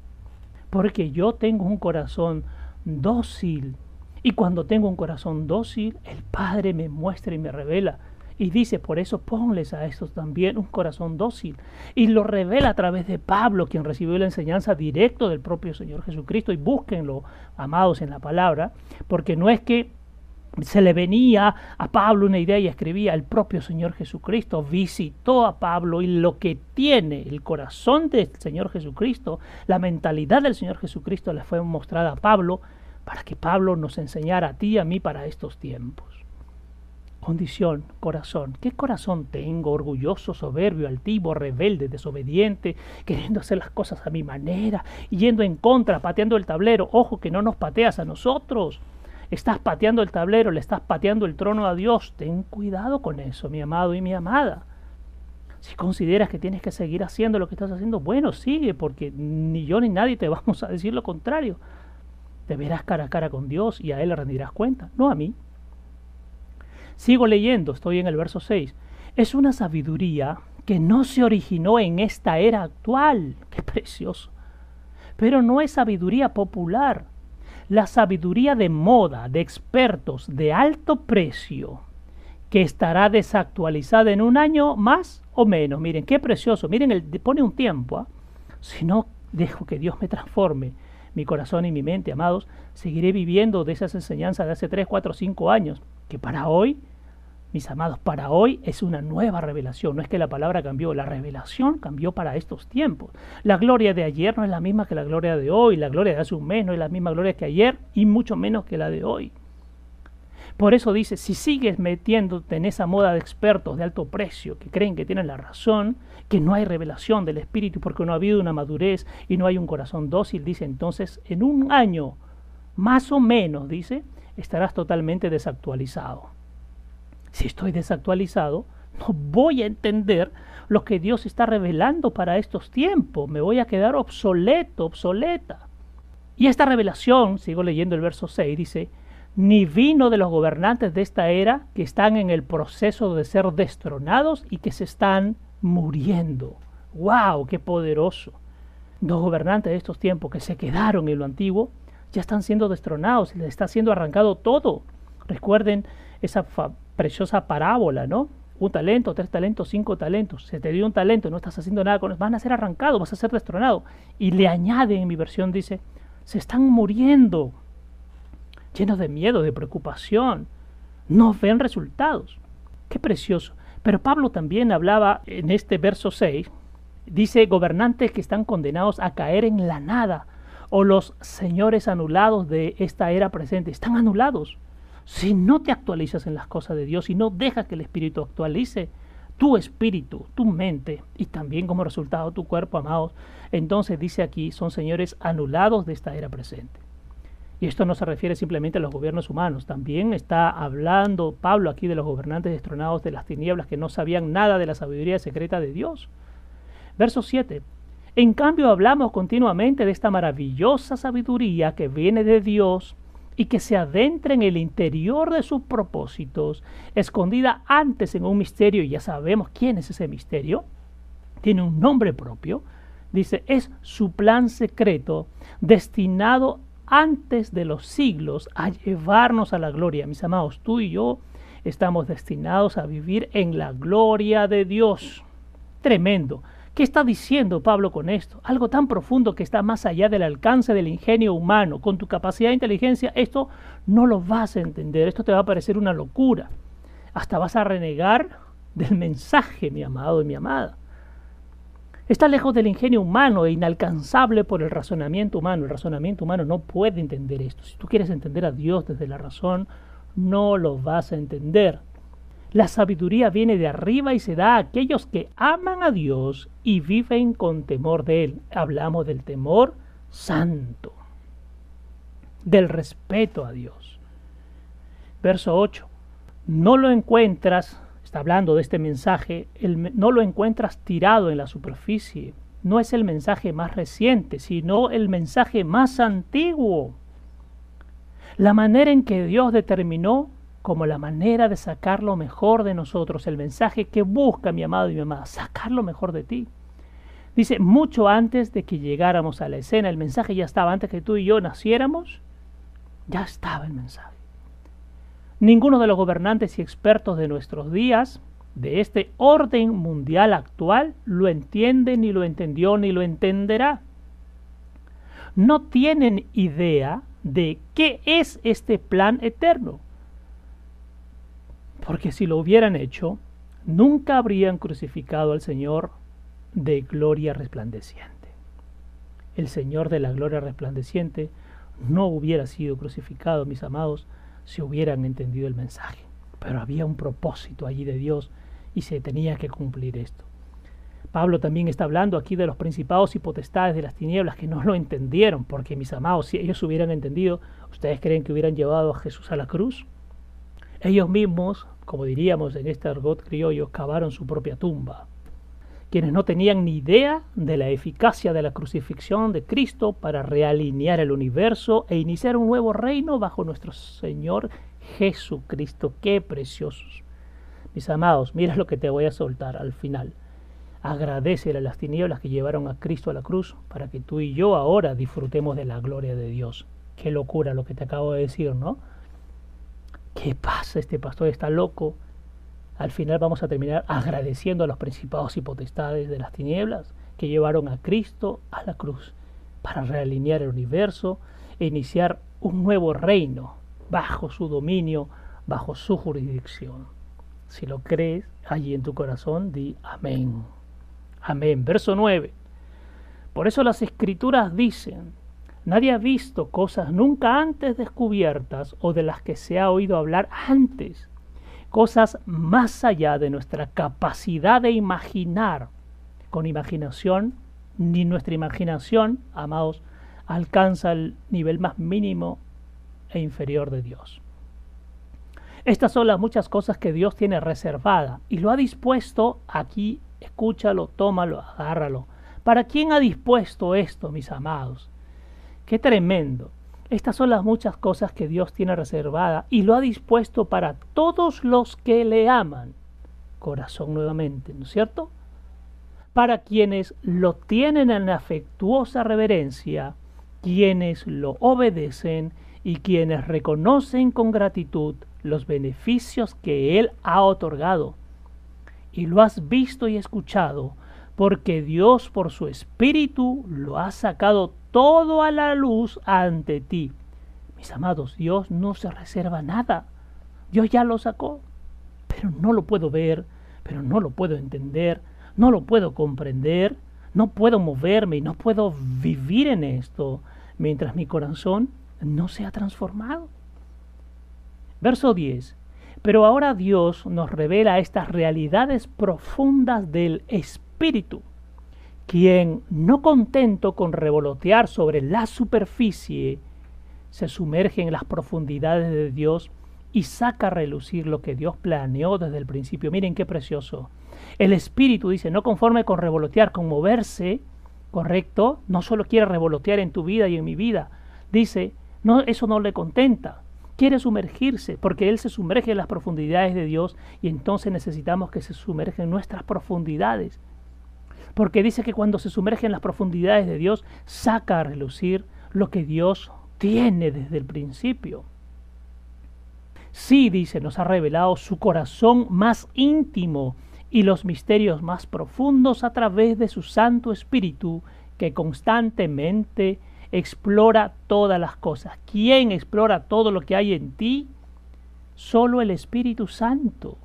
porque yo tengo un corazón dócil. Y cuando tengo un corazón dócil, el Padre me muestra y me revela y dice, por eso ponles a estos también un corazón dócil. Y lo revela a través de Pablo, quien recibió la enseñanza directo del propio Señor Jesucristo. Y búsquenlo, amados, en la palabra, porque no es que se le venía a Pablo una idea y escribía, el propio Señor Jesucristo visitó a Pablo y lo que tiene el corazón del Señor Jesucristo, la mentalidad del Señor Jesucristo le fue mostrada a Pablo para que Pablo nos enseñara a ti y a mí para estos tiempos. Condición, corazón. ¿Qué corazón tengo? Orgulloso, soberbio, altivo, rebelde, desobediente, queriendo hacer las cosas a mi manera, yendo en contra, pateando el tablero. Ojo que no nos pateas a nosotros. Estás pateando el tablero, le estás pateando el trono a Dios. Ten cuidado con eso, mi amado y mi amada. Si consideras que tienes que seguir haciendo lo que estás haciendo, bueno, sigue, porque ni yo ni nadie te vamos a decir lo contrario. Te verás cara a cara con Dios y a Él le rendirás cuenta, no a mí. Sigo leyendo, estoy en el verso 6. Es una sabiduría que no se originó en esta era actual. Qué precioso. Pero no es sabiduría popular. La sabiduría de moda, de expertos, de alto precio, que estará desactualizada en un año más o menos. Miren, qué precioso. Miren, el, pone un tiempo. ¿ah? Si no dejo que Dios me transforme mi corazón y mi mente, amados, seguiré viviendo de esas enseñanzas de hace 3, 4, 5 años, que para hoy mis amados, para hoy es una nueva revelación. No es que la palabra cambió, la revelación cambió para estos tiempos. La gloria de ayer no es la misma que la gloria de hoy, la gloria de hace un mes no es la misma gloria que ayer y mucho menos que la de hoy. Por eso dice, si sigues metiéndote en esa moda de expertos de alto precio que creen que tienen la razón, que no hay revelación del Espíritu porque no ha habido una madurez y no hay un corazón dócil, dice entonces, en un año, más o menos, dice, estarás totalmente desactualizado. Si estoy desactualizado, no voy a entender lo que Dios está revelando para estos tiempos. Me voy a quedar obsoleto, obsoleta. Y esta revelación, sigo leyendo el verso 6, dice, ni vino de los gobernantes de esta era que están en el proceso de ser destronados y que se están muriendo. ¡Wow! ¡Qué poderoso! Los gobernantes de estos tiempos que se quedaron en lo antiguo ya están siendo destronados, les está siendo arrancado todo. Recuerden esa preciosa parábola, ¿no? Un talento, tres talentos, cinco talentos. Se te dio un talento, no estás haciendo nada con él. Van a ser arrancados, vas a ser destronado. Y le añade en mi versión, dice, se están muriendo, llenos de miedo, de preocupación. No ven resultados. Qué precioso. Pero Pablo también hablaba en este verso 6, dice, gobernantes que están condenados a caer en la nada, o los señores anulados de esta era presente, están anulados. Si no te actualizas en las cosas de Dios y no dejas que el Espíritu actualice tu espíritu, tu mente y también como resultado tu cuerpo, amados, entonces dice aquí, son señores anulados de esta era presente. Y esto no se refiere simplemente a los gobiernos humanos, también está hablando Pablo aquí de los gobernantes destronados de las tinieblas que no sabían nada de la sabiduría secreta de Dios. Verso 7. En cambio hablamos continuamente de esta maravillosa sabiduría que viene de Dios y que se adentra en el interior de sus propósitos, escondida antes en un misterio, y ya sabemos quién es ese misterio, tiene un nombre propio, dice, es su plan secreto destinado antes de los siglos a llevarnos a la gloria. Mis amados, tú y yo estamos destinados a vivir en la gloria de Dios. Tremendo. ¿Qué está diciendo Pablo con esto? Algo tan profundo que está más allá del alcance del ingenio humano. Con tu capacidad de inteligencia, esto no lo vas a entender. Esto te va a parecer una locura. Hasta vas a renegar del mensaje, mi amado y mi amada. Está lejos del ingenio humano e inalcanzable por el razonamiento humano. El razonamiento humano no puede entender esto. Si tú quieres entender a Dios desde la razón, no lo vas a entender. La sabiduría viene de arriba y se da a aquellos que aman a Dios y viven con temor de Él. Hablamos del temor santo, del respeto a Dios. Verso 8. No lo encuentras, está hablando de este mensaje, no lo encuentras tirado en la superficie. No es el mensaje más reciente, sino el mensaje más antiguo. La manera en que Dios determinó como la manera de sacar lo mejor de nosotros, el mensaje que busca mi amado y mi amada, sacar lo mejor de ti. Dice, mucho antes de que llegáramos a la escena, el mensaje ya estaba, antes que tú y yo naciéramos, ya estaba el mensaje. Ninguno de los gobernantes y expertos de nuestros días, de este orden mundial actual, lo entiende, ni lo entendió, ni lo entenderá. No tienen idea de qué es este plan eterno porque si lo hubieran hecho, nunca habrían crucificado al Señor de gloria resplandeciente. El Señor de la gloria resplandeciente no hubiera sido crucificado, mis amados, si hubieran entendido el mensaje. Pero había un propósito allí de Dios y se tenía que cumplir esto. Pablo también está hablando aquí de los principados y potestades de las tinieblas que no lo entendieron, porque mis amados, si ellos hubieran entendido, ¿ustedes creen que hubieran llevado a Jesús a la cruz? Ellos mismos como diríamos en este argot criollo, cavaron su propia tumba. Quienes no tenían ni idea de la eficacia de la crucifixión de Cristo para realinear el universo e iniciar un nuevo reino bajo nuestro Señor Jesucristo. ¡Qué preciosos! Mis amados, mira lo que te voy a soltar al final. Agradecele a las tinieblas que llevaron a Cristo a la cruz para que tú y yo ahora disfrutemos de la gloria de Dios. Qué locura lo que te acabo de decir, ¿no? ¿Qué pasa? Este pastor está loco. Al final vamos a terminar agradeciendo a los principados y potestades de las tinieblas que llevaron a Cristo a la cruz para realinear el universo e iniciar un nuevo reino bajo su dominio, bajo su jurisdicción. Si lo crees allí en tu corazón, di amén. Amén. Verso 9. Por eso las escrituras dicen, Nadie ha visto cosas nunca antes descubiertas o de las que se ha oído hablar antes, cosas más allá de nuestra capacidad de imaginar. Con imaginación, ni nuestra imaginación, amados, alcanza el nivel más mínimo e inferior de Dios. Estas son las muchas cosas que Dios tiene reservada y lo ha dispuesto aquí, escúchalo, tómalo, agárralo. ¿Para quién ha dispuesto esto, mis amados? Qué tremendo. Estas son las muchas cosas que Dios tiene reservada y lo ha dispuesto para todos los que le aman. Corazón nuevamente, ¿no es cierto? Para quienes lo tienen en afectuosa reverencia, quienes lo obedecen y quienes reconocen con gratitud los beneficios que Él ha otorgado. Y lo has visto y escuchado, porque Dios por su Espíritu lo ha sacado todo a la luz ante ti. Mis amados, Dios no se reserva nada. Dios ya lo sacó, pero no lo puedo ver, pero no lo puedo entender, no lo puedo comprender, no puedo moverme y no puedo vivir en esto mientras mi corazón no se ha transformado. Verso 10. Pero ahora Dios nos revela estas realidades profundas del Espíritu quien, no contento con revolotear sobre la superficie, se sumerge en las profundidades de Dios y saca a relucir lo que Dios planeó desde el principio. Miren qué precioso. El Espíritu dice, no conforme con revolotear, con moverse, correcto, no solo quiere revolotear en tu vida y en mi vida, dice, no, eso no le contenta, quiere sumergirse, porque Él se sumerge en las profundidades de Dios y entonces necesitamos que se sumerja en nuestras profundidades porque dice que cuando se sumerge en las profundidades de Dios, saca a relucir lo que Dios tiene desde el principio. Sí, dice, nos ha revelado su corazón más íntimo y los misterios más profundos a través de su Santo Espíritu que constantemente explora todas las cosas. ¿Quién explora todo lo que hay en ti? Solo el Espíritu Santo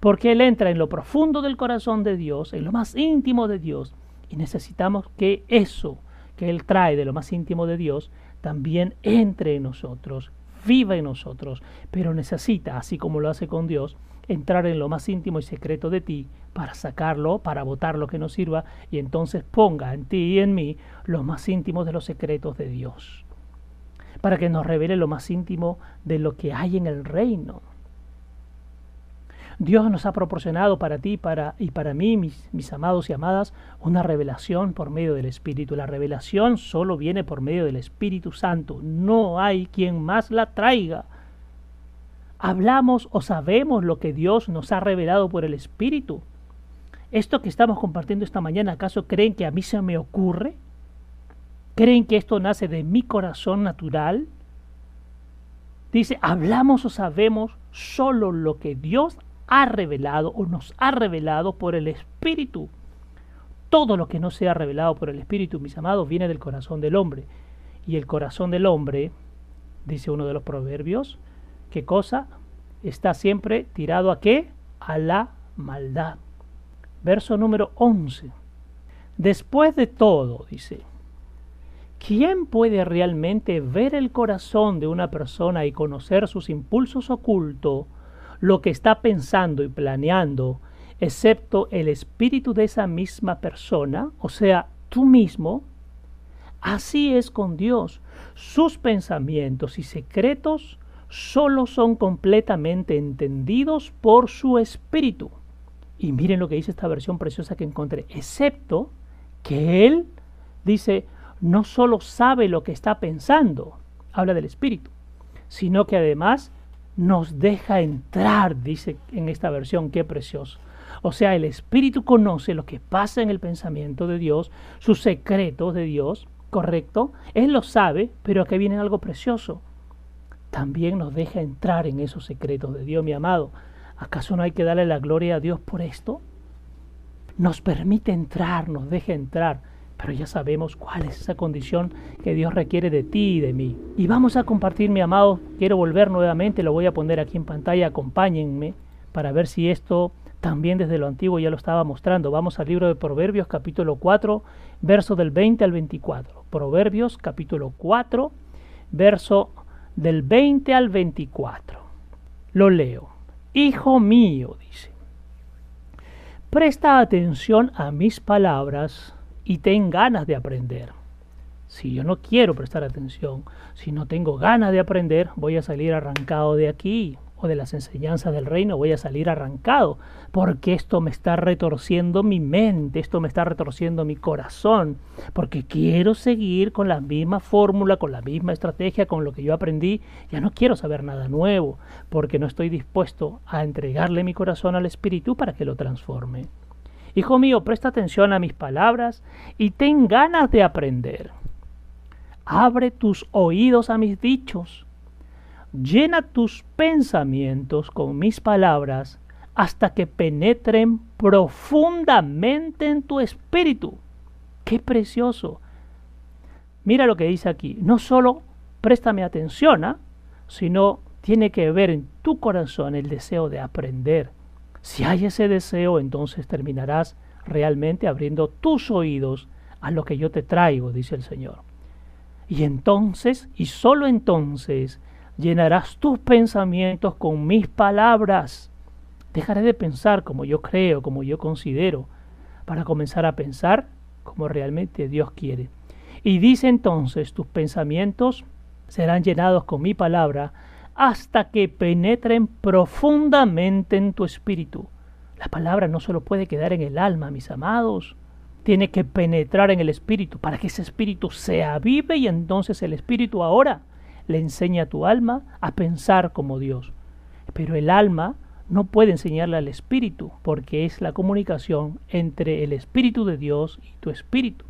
porque Él entra en lo profundo del corazón de Dios, en lo más íntimo de Dios, y necesitamos que eso que Él trae de lo más íntimo de Dios también entre en nosotros, viva en nosotros, pero necesita, así como lo hace con Dios, entrar en lo más íntimo y secreto de ti para sacarlo, para botar lo que no sirva y entonces ponga en ti y en mí lo más íntimo de los secretos de Dios, para que nos revele lo más íntimo de lo que hay en el reino. Dios nos ha proporcionado para ti para, y para mí, mis, amados y amadas, una revelación por medio del Espíritu. La revelación solo viene por medio del Espíritu Santo. No hay quien más la traiga. Hablamos o sabemos lo que Dios nos ha revelado por el Espíritu. Esto que estamos compartiendo esta mañana, ¿acaso creen que a mí se me ocurre? ¿Creen que esto nace de mi corazón natural? Dice, hablamos o sabemos solo lo que Dios ha revelado o nos ha revelado por el Espíritu. Todo lo que no sea revelado por el Espíritu, mis amados, viene del corazón del hombre. Y el corazón del hombre, dice uno de los proverbios, ¿qué cosa? Está siempre tirado a qué? A la maldad. Verso número 11. Después de todo, dice, ¿quién puede realmente ver el corazón de una persona y conocer sus impulsos ocultos lo que está pensando y planeando, excepto el espíritu de esa misma persona, o sea, tú mismo, así es con Dios. Sus pensamientos y secretos solo son completamente entendidos por su espíritu. Y miren lo que dice esta versión preciosa que encontré, excepto que Él dice, no solo sabe lo que está pensando, habla del espíritu, sino que además nos deja entrar, dice en esta versión, qué precioso. O sea, el Espíritu conoce lo que pasa en el pensamiento de Dios, sus secretos de Dios, ¿correcto? Él lo sabe, pero aquí viene algo precioso. También nos deja entrar en esos secretos de Dios, mi amado. ¿Acaso no hay que darle la gloria a Dios por esto? Nos permite entrar, nos deja entrar pero ya sabemos cuál es esa condición que Dios requiere de ti y de mí. Y vamos a compartir, mi amado, quiero volver nuevamente, lo voy a poner aquí en pantalla, acompáñenme para ver si esto también desde lo antiguo ya lo estaba mostrando. Vamos al libro de Proverbios capítulo 4, verso del 20 al 24. Proverbios capítulo 4, verso del 20 al 24. Lo leo. Hijo mío, dice, presta atención a mis palabras y ten ganas de aprender. Si yo no quiero prestar atención, si no tengo ganas de aprender, voy a salir arrancado de aquí o de las enseñanzas del reino, voy a salir arrancado, porque esto me está retorciendo mi mente, esto me está retorciendo mi corazón, porque quiero seguir con la misma fórmula, con la misma estrategia, con lo que yo aprendí, ya no quiero saber nada nuevo, porque no estoy dispuesto a entregarle mi corazón al Espíritu para que lo transforme. Hijo mío, presta atención a mis palabras y ten ganas de aprender. Abre tus oídos a mis dichos. Llena tus pensamientos con mis palabras hasta que penetren profundamente en tu espíritu. Qué precioso. Mira lo que dice aquí. No solo préstame atención, ¿ah? sino tiene que ver en tu corazón el deseo de aprender si hay ese deseo, entonces terminarás realmente abriendo tus oídos a lo que yo te traigo, dice el Señor. Y entonces, y solo entonces, llenarás tus pensamientos con mis palabras. Dejaré de pensar como yo creo, como yo considero, para comenzar a pensar como realmente Dios quiere. Y dice entonces, tus pensamientos serán llenados con mi palabra hasta que penetren profundamente en tu espíritu. La palabra no solo puede quedar en el alma, mis amados, tiene que penetrar en el espíritu para que ese espíritu se avive y entonces el espíritu ahora le enseña a tu alma a pensar como Dios. Pero el alma no puede enseñarle al espíritu porque es la comunicación entre el espíritu de Dios y tu espíritu.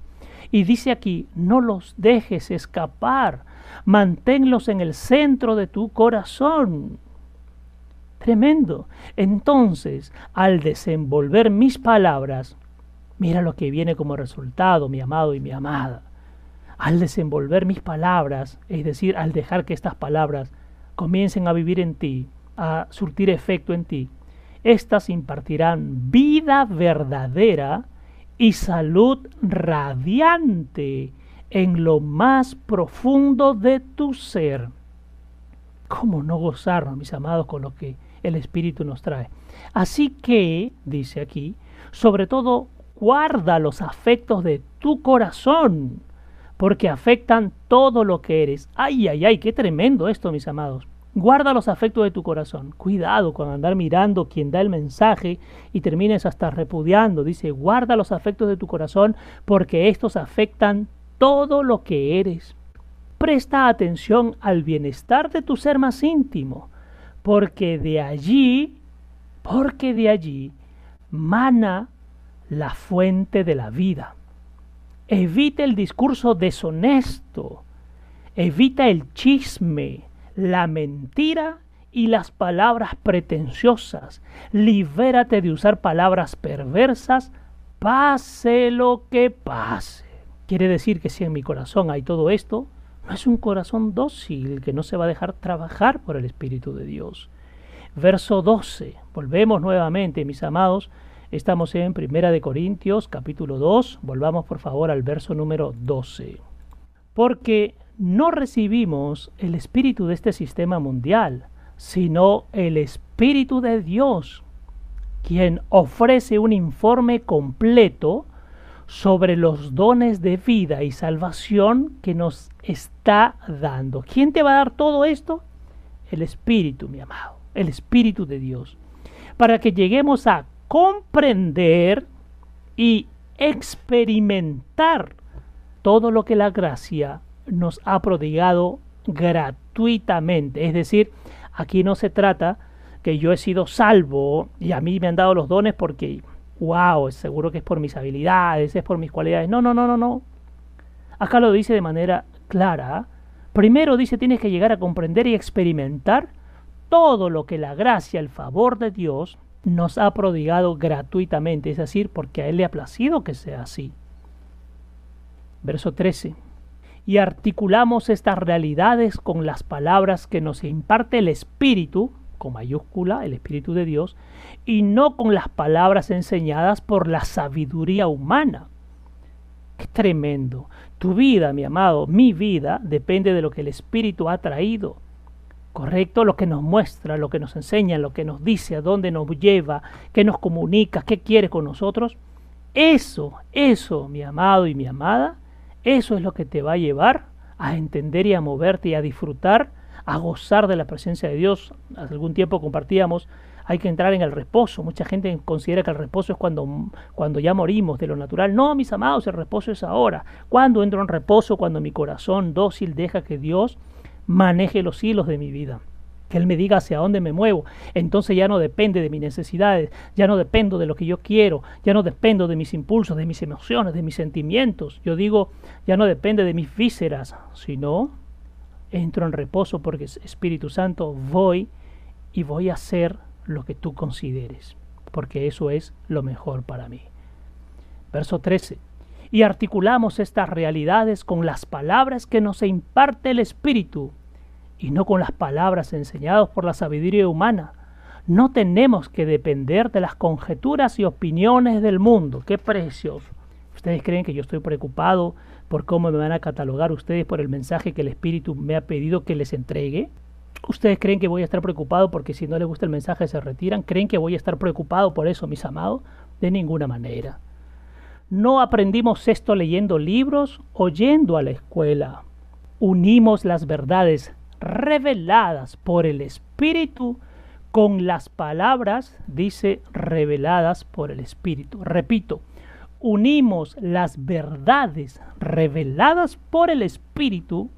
Y dice aquí, no los dejes escapar, manténlos en el centro de tu corazón. Tremendo. Entonces, al desenvolver mis palabras, mira lo que viene como resultado, mi amado y mi amada. Al desenvolver mis palabras, es decir, al dejar que estas palabras comiencen a vivir en ti, a surtir efecto en ti, éstas impartirán vida verdadera y salud radiante en lo más profundo de tu ser. ¿Cómo no gozarnos, mis amados, con lo que el Espíritu nos trae? Así que, dice aquí, sobre todo guarda los afectos de tu corazón, porque afectan todo lo que eres. Ay, ay, ay, qué tremendo esto, mis amados. Guarda los afectos de tu corazón. Cuidado con andar mirando quien da el mensaje y termines hasta repudiando. Dice, guarda los afectos de tu corazón porque estos afectan todo lo que eres. Presta atención al bienestar de tu ser más íntimo, porque de allí, porque de allí mana la fuente de la vida. Evita el discurso deshonesto. Evita el chisme la mentira y las palabras pretenciosas. Libérate de usar palabras perversas, pase lo que pase. Quiere decir que si en mi corazón hay todo esto, no es un corazón dócil que no se va a dejar trabajar por el Espíritu de Dios. Verso 12. Volvemos nuevamente, mis amados. Estamos en Primera de Corintios, capítulo 2. Volvamos por favor al verso número 12. Porque no recibimos el espíritu de este sistema mundial, sino el espíritu de Dios, quien ofrece un informe completo sobre los dones de vida y salvación que nos está dando. ¿Quién te va a dar todo esto? El Espíritu, mi amado, el Espíritu de Dios, para que lleguemos a comprender y experimentar todo lo que la gracia nos ha prodigado gratuitamente. Es decir, aquí no se trata que yo he sido salvo y a mí me han dado los dones porque, wow, seguro que es por mis habilidades, es por mis cualidades. No, no, no, no, no. Acá lo dice de manera clara. Primero dice, tienes que llegar a comprender y experimentar todo lo que la gracia, el favor de Dios nos ha prodigado gratuitamente, es decir, porque a Él le ha placido que sea así. Verso 13 y articulamos estas realidades con las palabras que nos imparte el Espíritu, con mayúscula, el Espíritu de Dios, y no con las palabras enseñadas por la sabiduría humana. Qué tremendo. Tu vida, mi amado, mi vida, depende de lo que el Espíritu ha traído. ¿Correcto? Lo que nos muestra, lo que nos enseña, lo que nos dice, a dónde nos lleva, qué nos comunica, qué quiere con nosotros. Eso, eso, mi amado y mi amada, eso es lo que te va a llevar a entender y a moverte y a disfrutar, a gozar de la presencia de Dios. Hace algún tiempo compartíamos, hay que entrar en el reposo. Mucha gente considera que el reposo es cuando, cuando ya morimos de lo natural. No, mis amados, el reposo es ahora. Cuando entro en reposo, cuando mi corazón dócil deja que Dios maneje los hilos de mi vida que Él me diga hacia dónde me muevo. Entonces ya no depende de mis necesidades, ya no dependo de lo que yo quiero, ya no dependo de mis impulsos, de mis emociones, de mis sentimientos. Yo digo, ya no depende de mis vísceras, sino entro en reposo porque Espíritu Santo voy y voy a hacer lo que tú consideres, porque eso es lo mejor para mí. Verso 13. Y articulamos estas realidades con las palabras que nos imparte el Espíritu y no con las palabras enseñadas por la sabiduría humana. No tenemos que depender de las conjeturas y opiniones del mundo. ¡Qué precioso! ¿Ustedes creen que yo estoy preocupado por cómo me van a catalogar ustedes por el mensaje que el Espíritu me ha pedido que les entregue? ¿Ustedes creen que voy a estar preocupado porque si no les gusta el mensaje se retiran? ¿Creen que voy a estar preocupado por eso, mis amados? De ninguna manera. No aprendimos esto leyendo libros o yendo a la escuela. Unimos las verdades reveladas por el Espíritu con las palabras, dice, reveladas por el Espíritu. Repito, unimos las verdades reveladas por el Espíritu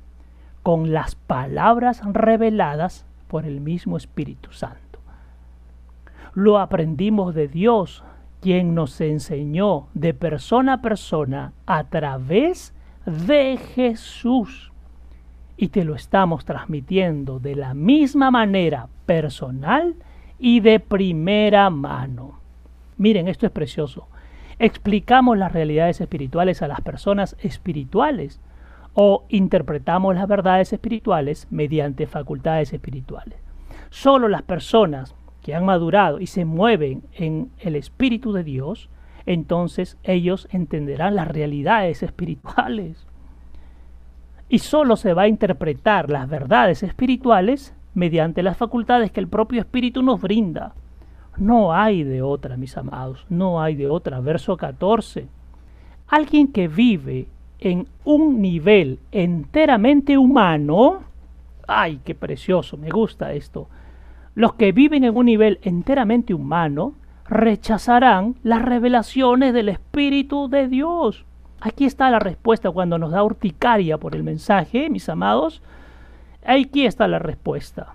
con las palabras reveladas por el mismo Espíritu Santo. Lo aprendimos de Dios, quien nos enseñó de persona a persona a través de Jesús y te lo estamos transmitiendo de la misma manera personal y de primera mano. Miren, esto es precioso. Explicamos las realidades espirituales a las personas espirituales o interpretamos las verdades espirituales mediante facultades espirituales. Solo las personas que han madurado y se mueven en el Espíritu de Dios, entonces ellos entenderán las realidades espirituales y solo se va a interpretar las verdades espirituales mediante las facultades que el propio Espíritu nos brinda. No hay de otra, mis amados, no hay de otra. Verso 14. Alguien que vive en un nivel enteramente humano, ay, qué precioso, me gusta esto. Los que viven en un nivel enteramente humano rechazarán las revelaciones del Espíritu de Dios. Aquí está la respuesta cuando nos da urticaria por el mensaje, mis amados. Aquí está la respuesta.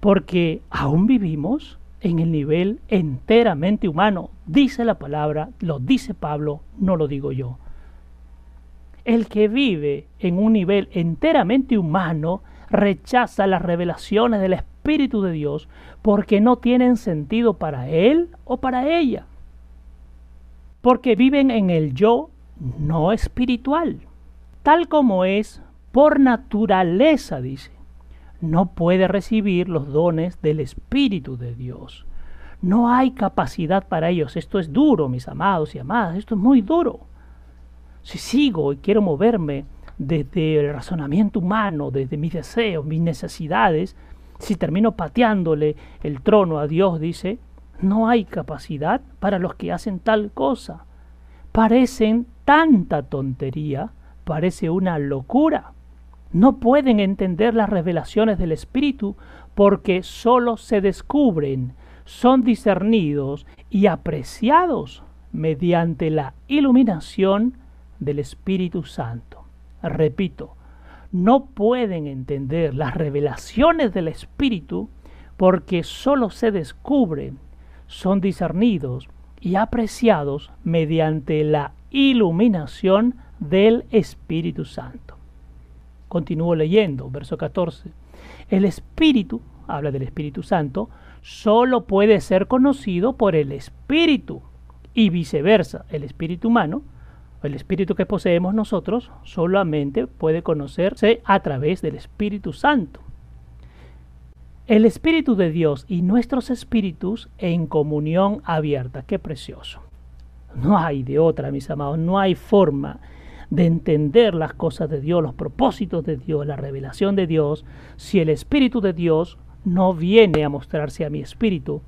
Porque aún vivimos en el nivel enteramente humano. Dice la palabra, lo dice Pablo, no lo digo yo. El que vive en un nivel enteramente humano rechaza las revelaciones del Espíritu de Dios porque no tienen sentido para él o para ella. Porque viven en el yo no espiritual, tal como es por naturaleza, dice. No puede recibir los dones del Espíritu de Dios. No hay capacidad para ellos. Esto es duro, mis amados y amadas. Esto es muy duro. Si sigo y quiero moverme desde el razonamiento humano, desde mis deseos, mis necesidades, si termino pateándole el trono a Dios, dice, no hay capacidad para los que hacen tal cosa. Parecen tanta tontería, parece una locura. No pueden entender las revelaciones del Espíritu porque sólo se descubren, son discernidos y apreciados mediante la iluminación del Espíritu Santo. Repito, no pueden entender las revelaciones del Espíritu porque sólo se descubren, son discernidos y apreciados mediante la iluminación del Espíritu Santo. Continúo leyendo, verso 14. El Espíritu, habla del Espíritu Santo, solo puede ser conocido por el Espíritu y viceversa, el Espíritu humano el espíritu que poseemos nosotros solamente puede conocerse a través del Espíritu Santo. El Espíritu de Dios y nuestros espíritus en comunión abierta. Qué precioso. No hay de otra, mis amados, no hay forma de entender las cosas de Dios, los propósitos de Dios, la revelación de Dios, si el Espíritu de Dios no viene a mostrarse a mi espíritu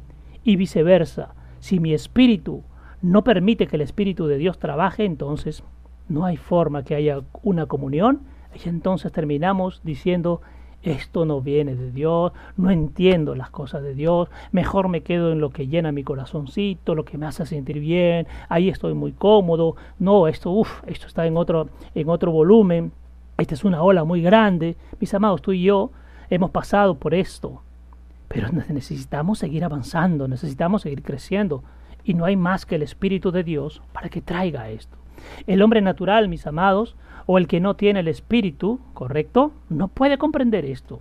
y viceversa. Si mi espíritu no permite que el Espíritu de Dios trabaje, entonces no hay forma que haya una comunión. Y entonces terminamos diciendo, esto no viene de Dios, no entiendo las cosas de Dios, mejor me quedo en lo que llena mi corazoncito, lo que me hace sentir bien, ahí estoy muy cómodo, no, esto, uff, esto está en otro, en otro volumen, esta es una ola muy grande, mis amados, tú y yo hemos pasado por esto, pero necesitamos seguir avanzando, necesitamos seguir creciendo, y no hay más que el Espíritu de Dios para que traiga esto. El hombre natural, mis amados, o el que no tiene el Espíritu, ¿correcto? No puede comprender esto.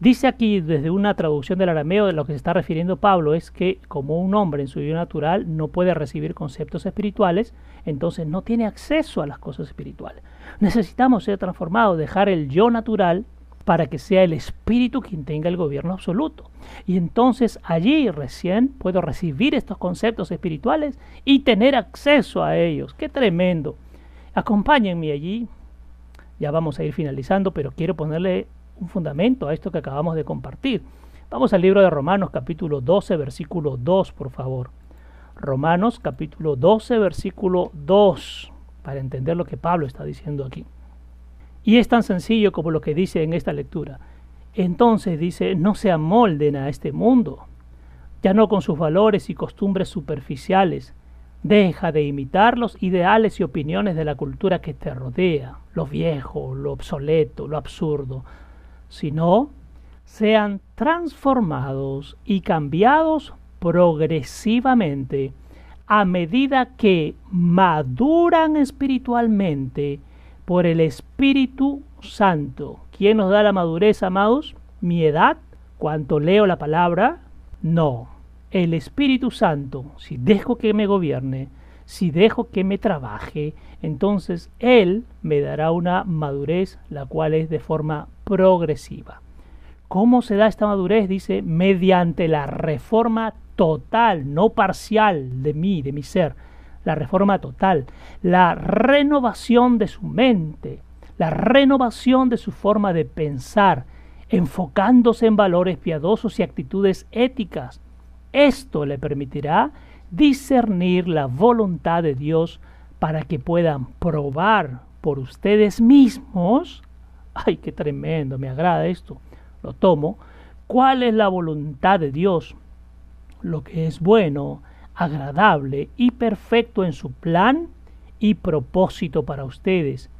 Dice aquí desde una traducción del arameo de lo que se está refiriendo Pablo es que como un hombre en su vida natural no puede recibir conceptos espirituales, entonces no tiene acceso a las cosas espirituales. Necesitamos ser transformados, dejar el yo natural para que sea el Espíritu quien tenga el gobierno absoluto. Y entonces allí recién puedo recibir estos conceptos espirituales y tener acceso a ellos. ¡Qué tremendo! Acompáñenme allí. Ya vamos a ir finalizando, pero quiero ponerle un fundamento a esto que acabamos de compartir. Vamos al libro de Romanos capítulo 12, versículo 2, por favor. Romanos capítulo 12, versículo 2, para entender lo que Pablo está diciendo aquí. Y es tan sencillo como lo que dice en esta lectura. Entonces dice, no se amolden a este mundo, ya no con sus valores y costumbres superficiales. Deja de imitar los ideales y opiniones de la cultura que te rodea, lo viejo, lo obsoleto, lo absurdo, sino sean transformados y cambiados progresivamente a medida que maduran espiritualmente por el Espíritu Santo. ¿Quién nos da la madurez, amados? ¿Mi edad? ¿Cuánto leo la palabra? No. El Espíritu Santo, si dejo que me gobierne, si dejo que me trabaje, entonces Él me dará una madurez, la cual es de forma progresiva. ¿Cómo se da esta madurez? Dice, mediante la reforma total, no parcial de mí, de mi ser, la reforma total, la renovación de su mente, la renovación de su forma de pensar. enfocándose en valores piadosos y actitudes éticas. Esto le permitirá discernir la voluntad de Dios para que puedan probar por ustedes mismos. Ay, qué tremendo, me agrada esto. Lo tomo. ¿Cuál es la voluntad de Dios? Lo que es bueno, agradable y perfecto en su plan y propósito para ustedes.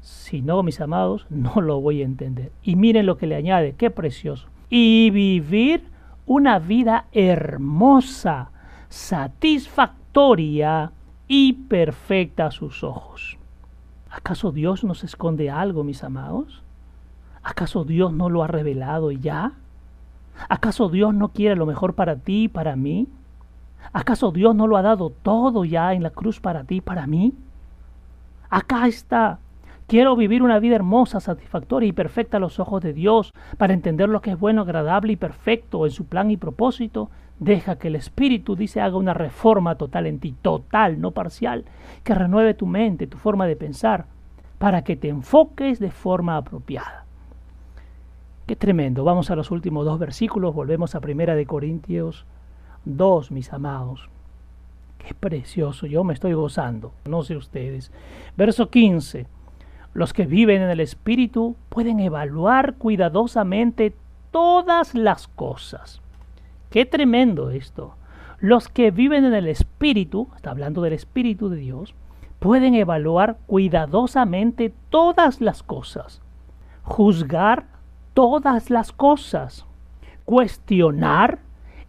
Si no, mis amados, no lo voy a entender. Y miren lo que le añade, qué precioso. Y vivir una vida hermosa, satisfactoria y perfecta a sus ojos. ¿Acaso Dios nos esconde algo, mis amados? ¿Acaso Dios no lo ha revelado ya? ¿Acaso Dios no quiere lo mejor para ti y para mí? ¿Acaso Dios no lo ha dado todo ya en la cruz para ti y para mí? Acá está. Quiero vivir una vida hermosa, satisfactoria y perfecta a los ojos de Dios para entender lo que es bueno, agradable y perfecto en su plan y propósito. Deja que el Espíritu, dice, haga una reforma total en ti, total, no parcial, que renueve tu mente, tu forma de pensar, para que te enfoques de forma apropiada. Qué tremendo. Vamos a los últimos dos versículos, volvemos a Primera de Corintios 2, mis amados. Qué precioso, yo me estoy gozando, no sé ustedes. Verso 15. Los que viven en el Espíritu pueden evaluar cuidadosamente todas las cosas. Qué tremendo esto. Los que viven en el Espíritu, está hablando del Espíritu de Dios, pueden evaluar cuidadosamente todas las cosas, juzgar todas las cosas, cuestionar,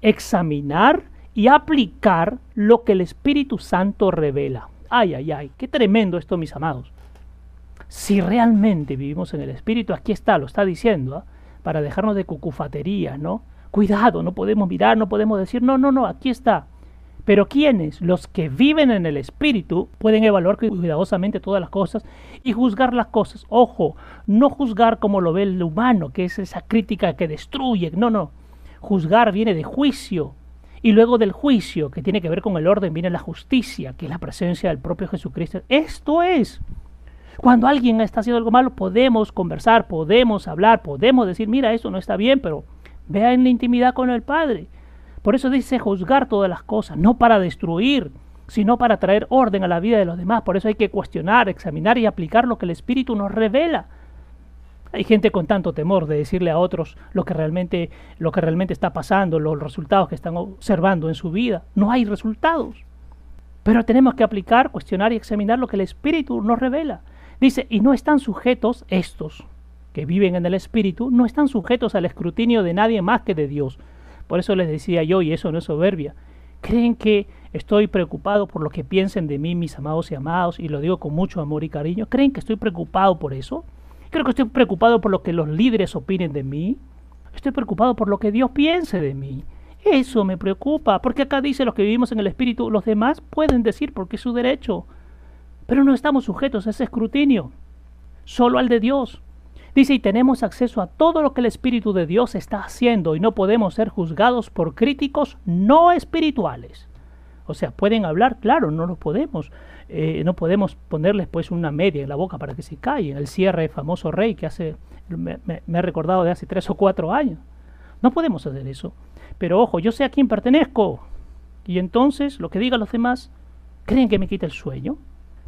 examinar y aplicar lo que el Espíritu Santo revela. Ay, ay, ay, qué tremendo esto, mis amados. Si realmente vivimos en el Espíritu, aquí está, lo está diciendo, ¿ah? para dejarnos de cucufaterías, ¿no? Cuidado, no podemos mirar, no podemos decir, no, no, no, aquí está. Pero ¿quiénes? Los que viven en el Espíritu pueden evaluar cuidadosamente todas las cosas y juzgar las cosas. Ojo, no juzgar como lo ve el humano, que es esa crítica que destruye. No, no. Juzgar viene de juicio, y luego del juicio, que tiene que ver con el orden, viene la justicia, que es la presencia del propio Jesucristo. Esto es. Cuando alguien está haciendo algo malo, podemos conversar, podemos hablar, podemos decir, mira, esto no está bien, pero vea en la intimidad con el Padre. Por eso dice juzgar todas las cosas, no para destruir, sino para traer orden a la vida de los demás. Por eso hay que cuestionar, examinar y aplicar lo que el Espíritu nos revela. Hay gente con tanto temor de decirle a otros lo que realmente, lo que realmente está pasando, los resultados que están observando en su vida. No hay resultados. Pero tenemos que aplicar, cuestionar y examinar lo que el Espíritu nos revela. Dice, y no están sujetos estos que viven en el Espíritu, no están sujetos al escrutinio de nadie más que de Dios. Por eso les decía yo, y eso no es soberbia, creen que estoy preocupado por lo que piensen de mí, mis amados y amados, y lo digo con mucho amor y cariño. ¿Creen que estoy preocupado por eso? Creo que estoy preocupado por lo que los líderes opinen de mí. Estoy preocupado por lo que Dios piense de mí. Eso me preocupa, porque acá dice los que vivimos en el Espíritu, los demás pueden decir porque es su derecho, pero no estamos sujetos a ese escrutinio, solo al de Dios. Dice, y tenemos acceso a todo lo que el Espíritu de Dios está haciendo y no podemos ser juzgados por críticos no espirituales. O sea, pueden hablar, claro, no lo podemos, eh, no podemos ponerles pues una media en la boca para que se callen. El cierre famoso rey que hace, me, me, he recordado de hace tres o cuatro años. No podemos hacer eso. Pero ojo, yo sé a quién pertenezco. Y entonces lo que digan los demás, ¿creen que me quita el sueño?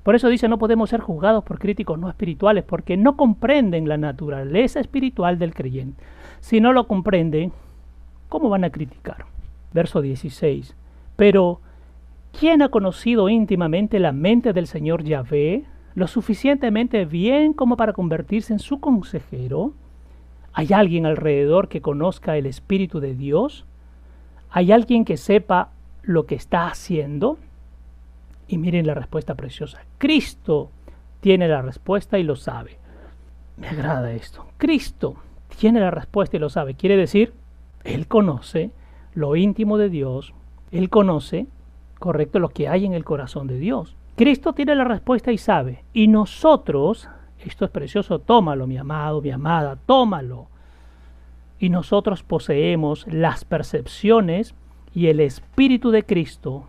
Por eso dice, no podemos ser juzgados por críticos no espirituales, porque no comprenden la naturaleza espiritual del creyente. Si no lo comprenden, ¿cómo van a criticar? Verso 16. Pero ¿Quién ha conocido íntimamente la mente del Señor Yahvé lo suficientemente bien como para convertirse en su consejero? ¿Hay alguien alrededor que conozca el Espíritu de Dios? ¿Hay alguien que sepa lo que está haciendo? Y miren la respuesta preciosa. Cristo tiene la respuesta y lo sabe. Me agrada esto. Cristo tiene la respuesta y lo sabe. Quiere decir, Él conoce lo íntimo de Dios. Él conoce correcto lo que hay en el corazón de Dios. Cristo tiene la respuesta y sabe. Y nosotros, esto es precioso, tómalo, mi amado, mi amada, tómalo. Y nosotros poseemos las percepciones y el Espíritu de Cristo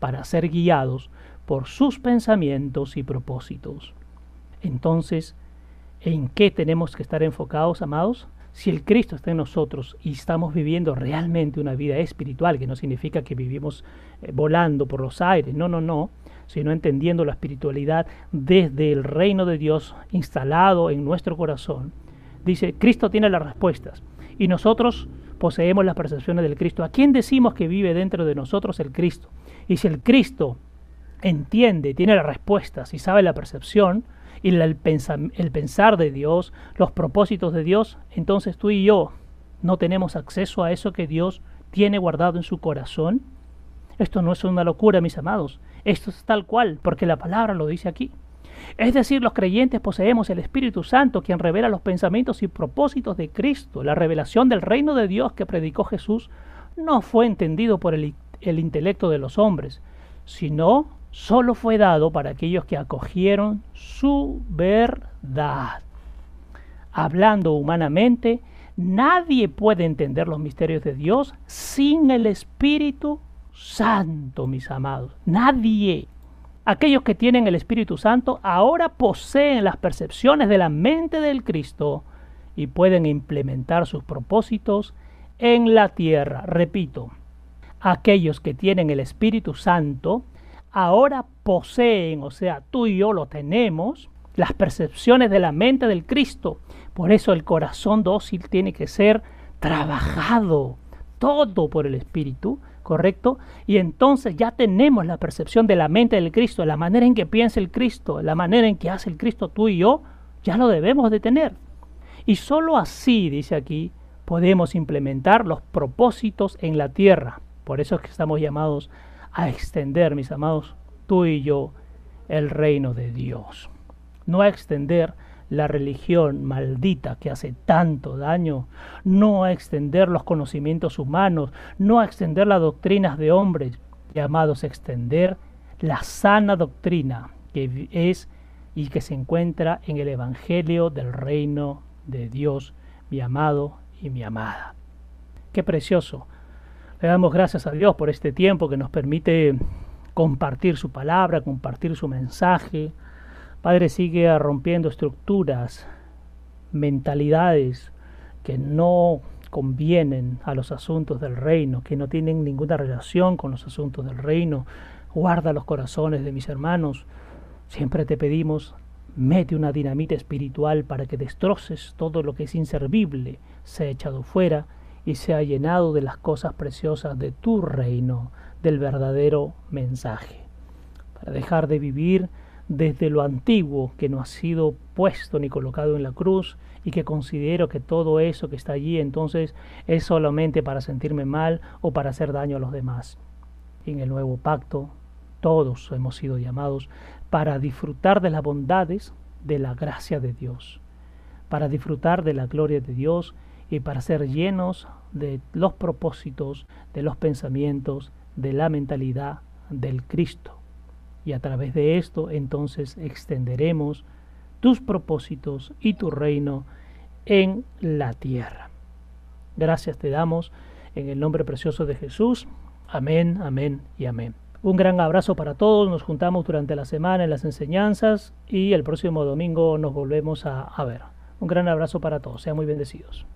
para ser guiados por sus pensamientos y propósitos. Entonces, ¿en qué tenemos que estar enfocados, amados? Si el Cristo está en nosotros y estamos viviendo realmente una vida espiritual, que no significa que vivimos eh, volando por los aires, no, no, no, sino entendiendo la espiritualidad desde el reino de Dios instalado en nuestro corazón, dice, Cristo tiene las respuestas y nosotros poseemos las percepciones del Cristo. ¿A quién decimos que vive dentro de nosotros el Cristo? Y si el Cristo entiende, tiene las respuestas y sabe la percepción, y el, el pensar de Dios, los propósitos de Dios, entonces tú y yo no tenemos acceso a eso que Dios tiene guardado en su corazón. Esto no es una locura, mis amados. Esto es tal cual, porque la palabra lo dice aquí. Es decir, los creyentes poseemos el Espíritu Santo, quien revela los pensamientos y propósitos de Cristo. La revelación del reino de Dios que predicó Jesús no fue entendido por el, el intelecto de los hombres, sino solo fue dado para aquellos que acogieron su verdad. Hablando humanamente, nadie puede entender los misterios de Dios sin el Espíritu Santo, mis amados. Nadie. Aquellos que tienen el Espíritu Santo ahora poseen las percepciones de la mente del Cristo y pueden implementar sus propósitos en la tierra. Repito, aquellos que tienen el Espíritu Santo ahora poseen, o sea, tú y yo lo tenemos, las percepciones de la mente del Cristo. Por eso el corazón dócil tiene que ser trabajado todo por el Espíritu, ¿correcto? Y entonces ya tenemos la percepción de la mente del Cristo, la manera en que piensa el Cristo, la manera en que hace el Cristo tú y yo, ya lo debemos de tener. Y sólo así, dice aquí, podemos implementar los propósitos en la tierra. Por eso es que estamos llamados a extender, mis amados, tú y yo, el reino de Dios. No a extender la religión maldita que hace tanto daño, no a extender los conocimientos humanos, no a extender las doctrinas de hombres, llamados a extender la sana doctrina que es y que se encuentra en el Evangelio del reino de Dios, mi amado y mi amada. Qué precioso le damos gracias a Dios por este tiempo que nos permite compartir su palabra, compartir su mensaje. Padre, sigue rompiendo estructuras, mentalidades que no convienen a los asuntos del reino, que no tienen ninguna relación con los asuntos del reino. Guarda los corazones de mis hermanos. Siempre te pedimos, mete una dinamita espiritual para que destroces todo lo que es inservible, sea echado fuera y se ha llenado de las cosas preciosas de tu reino, del verdadero mensaje, para dejar de vivir desde lo antiguo que no ha sido puesto ni colocado en la cruz y que considero que todo eso que está allí entonces es solamente para sentirme mal o para hacer daño a los demás. En el nuevo pacto todos hemos sido llamados para disfrutar de las bondades de la gracia de Dios, para disfrutar de la gloria de Dios y para ser llenos de los propósitos, de los pensamientos, de la mentalidad del Cristo. Y a través de esto entonces extenderemos tus propósitos y tu reino en la tierra. Gracias te damos en el nombre precioso de Jesús. Amén, amén y amén. Un gran abrazo para todos, nos juntamos durante la semana en las enseñanzas y el próximo domingo nos volvemos a, a ver. Un gran abrazo para todos, sean muy bendecidos.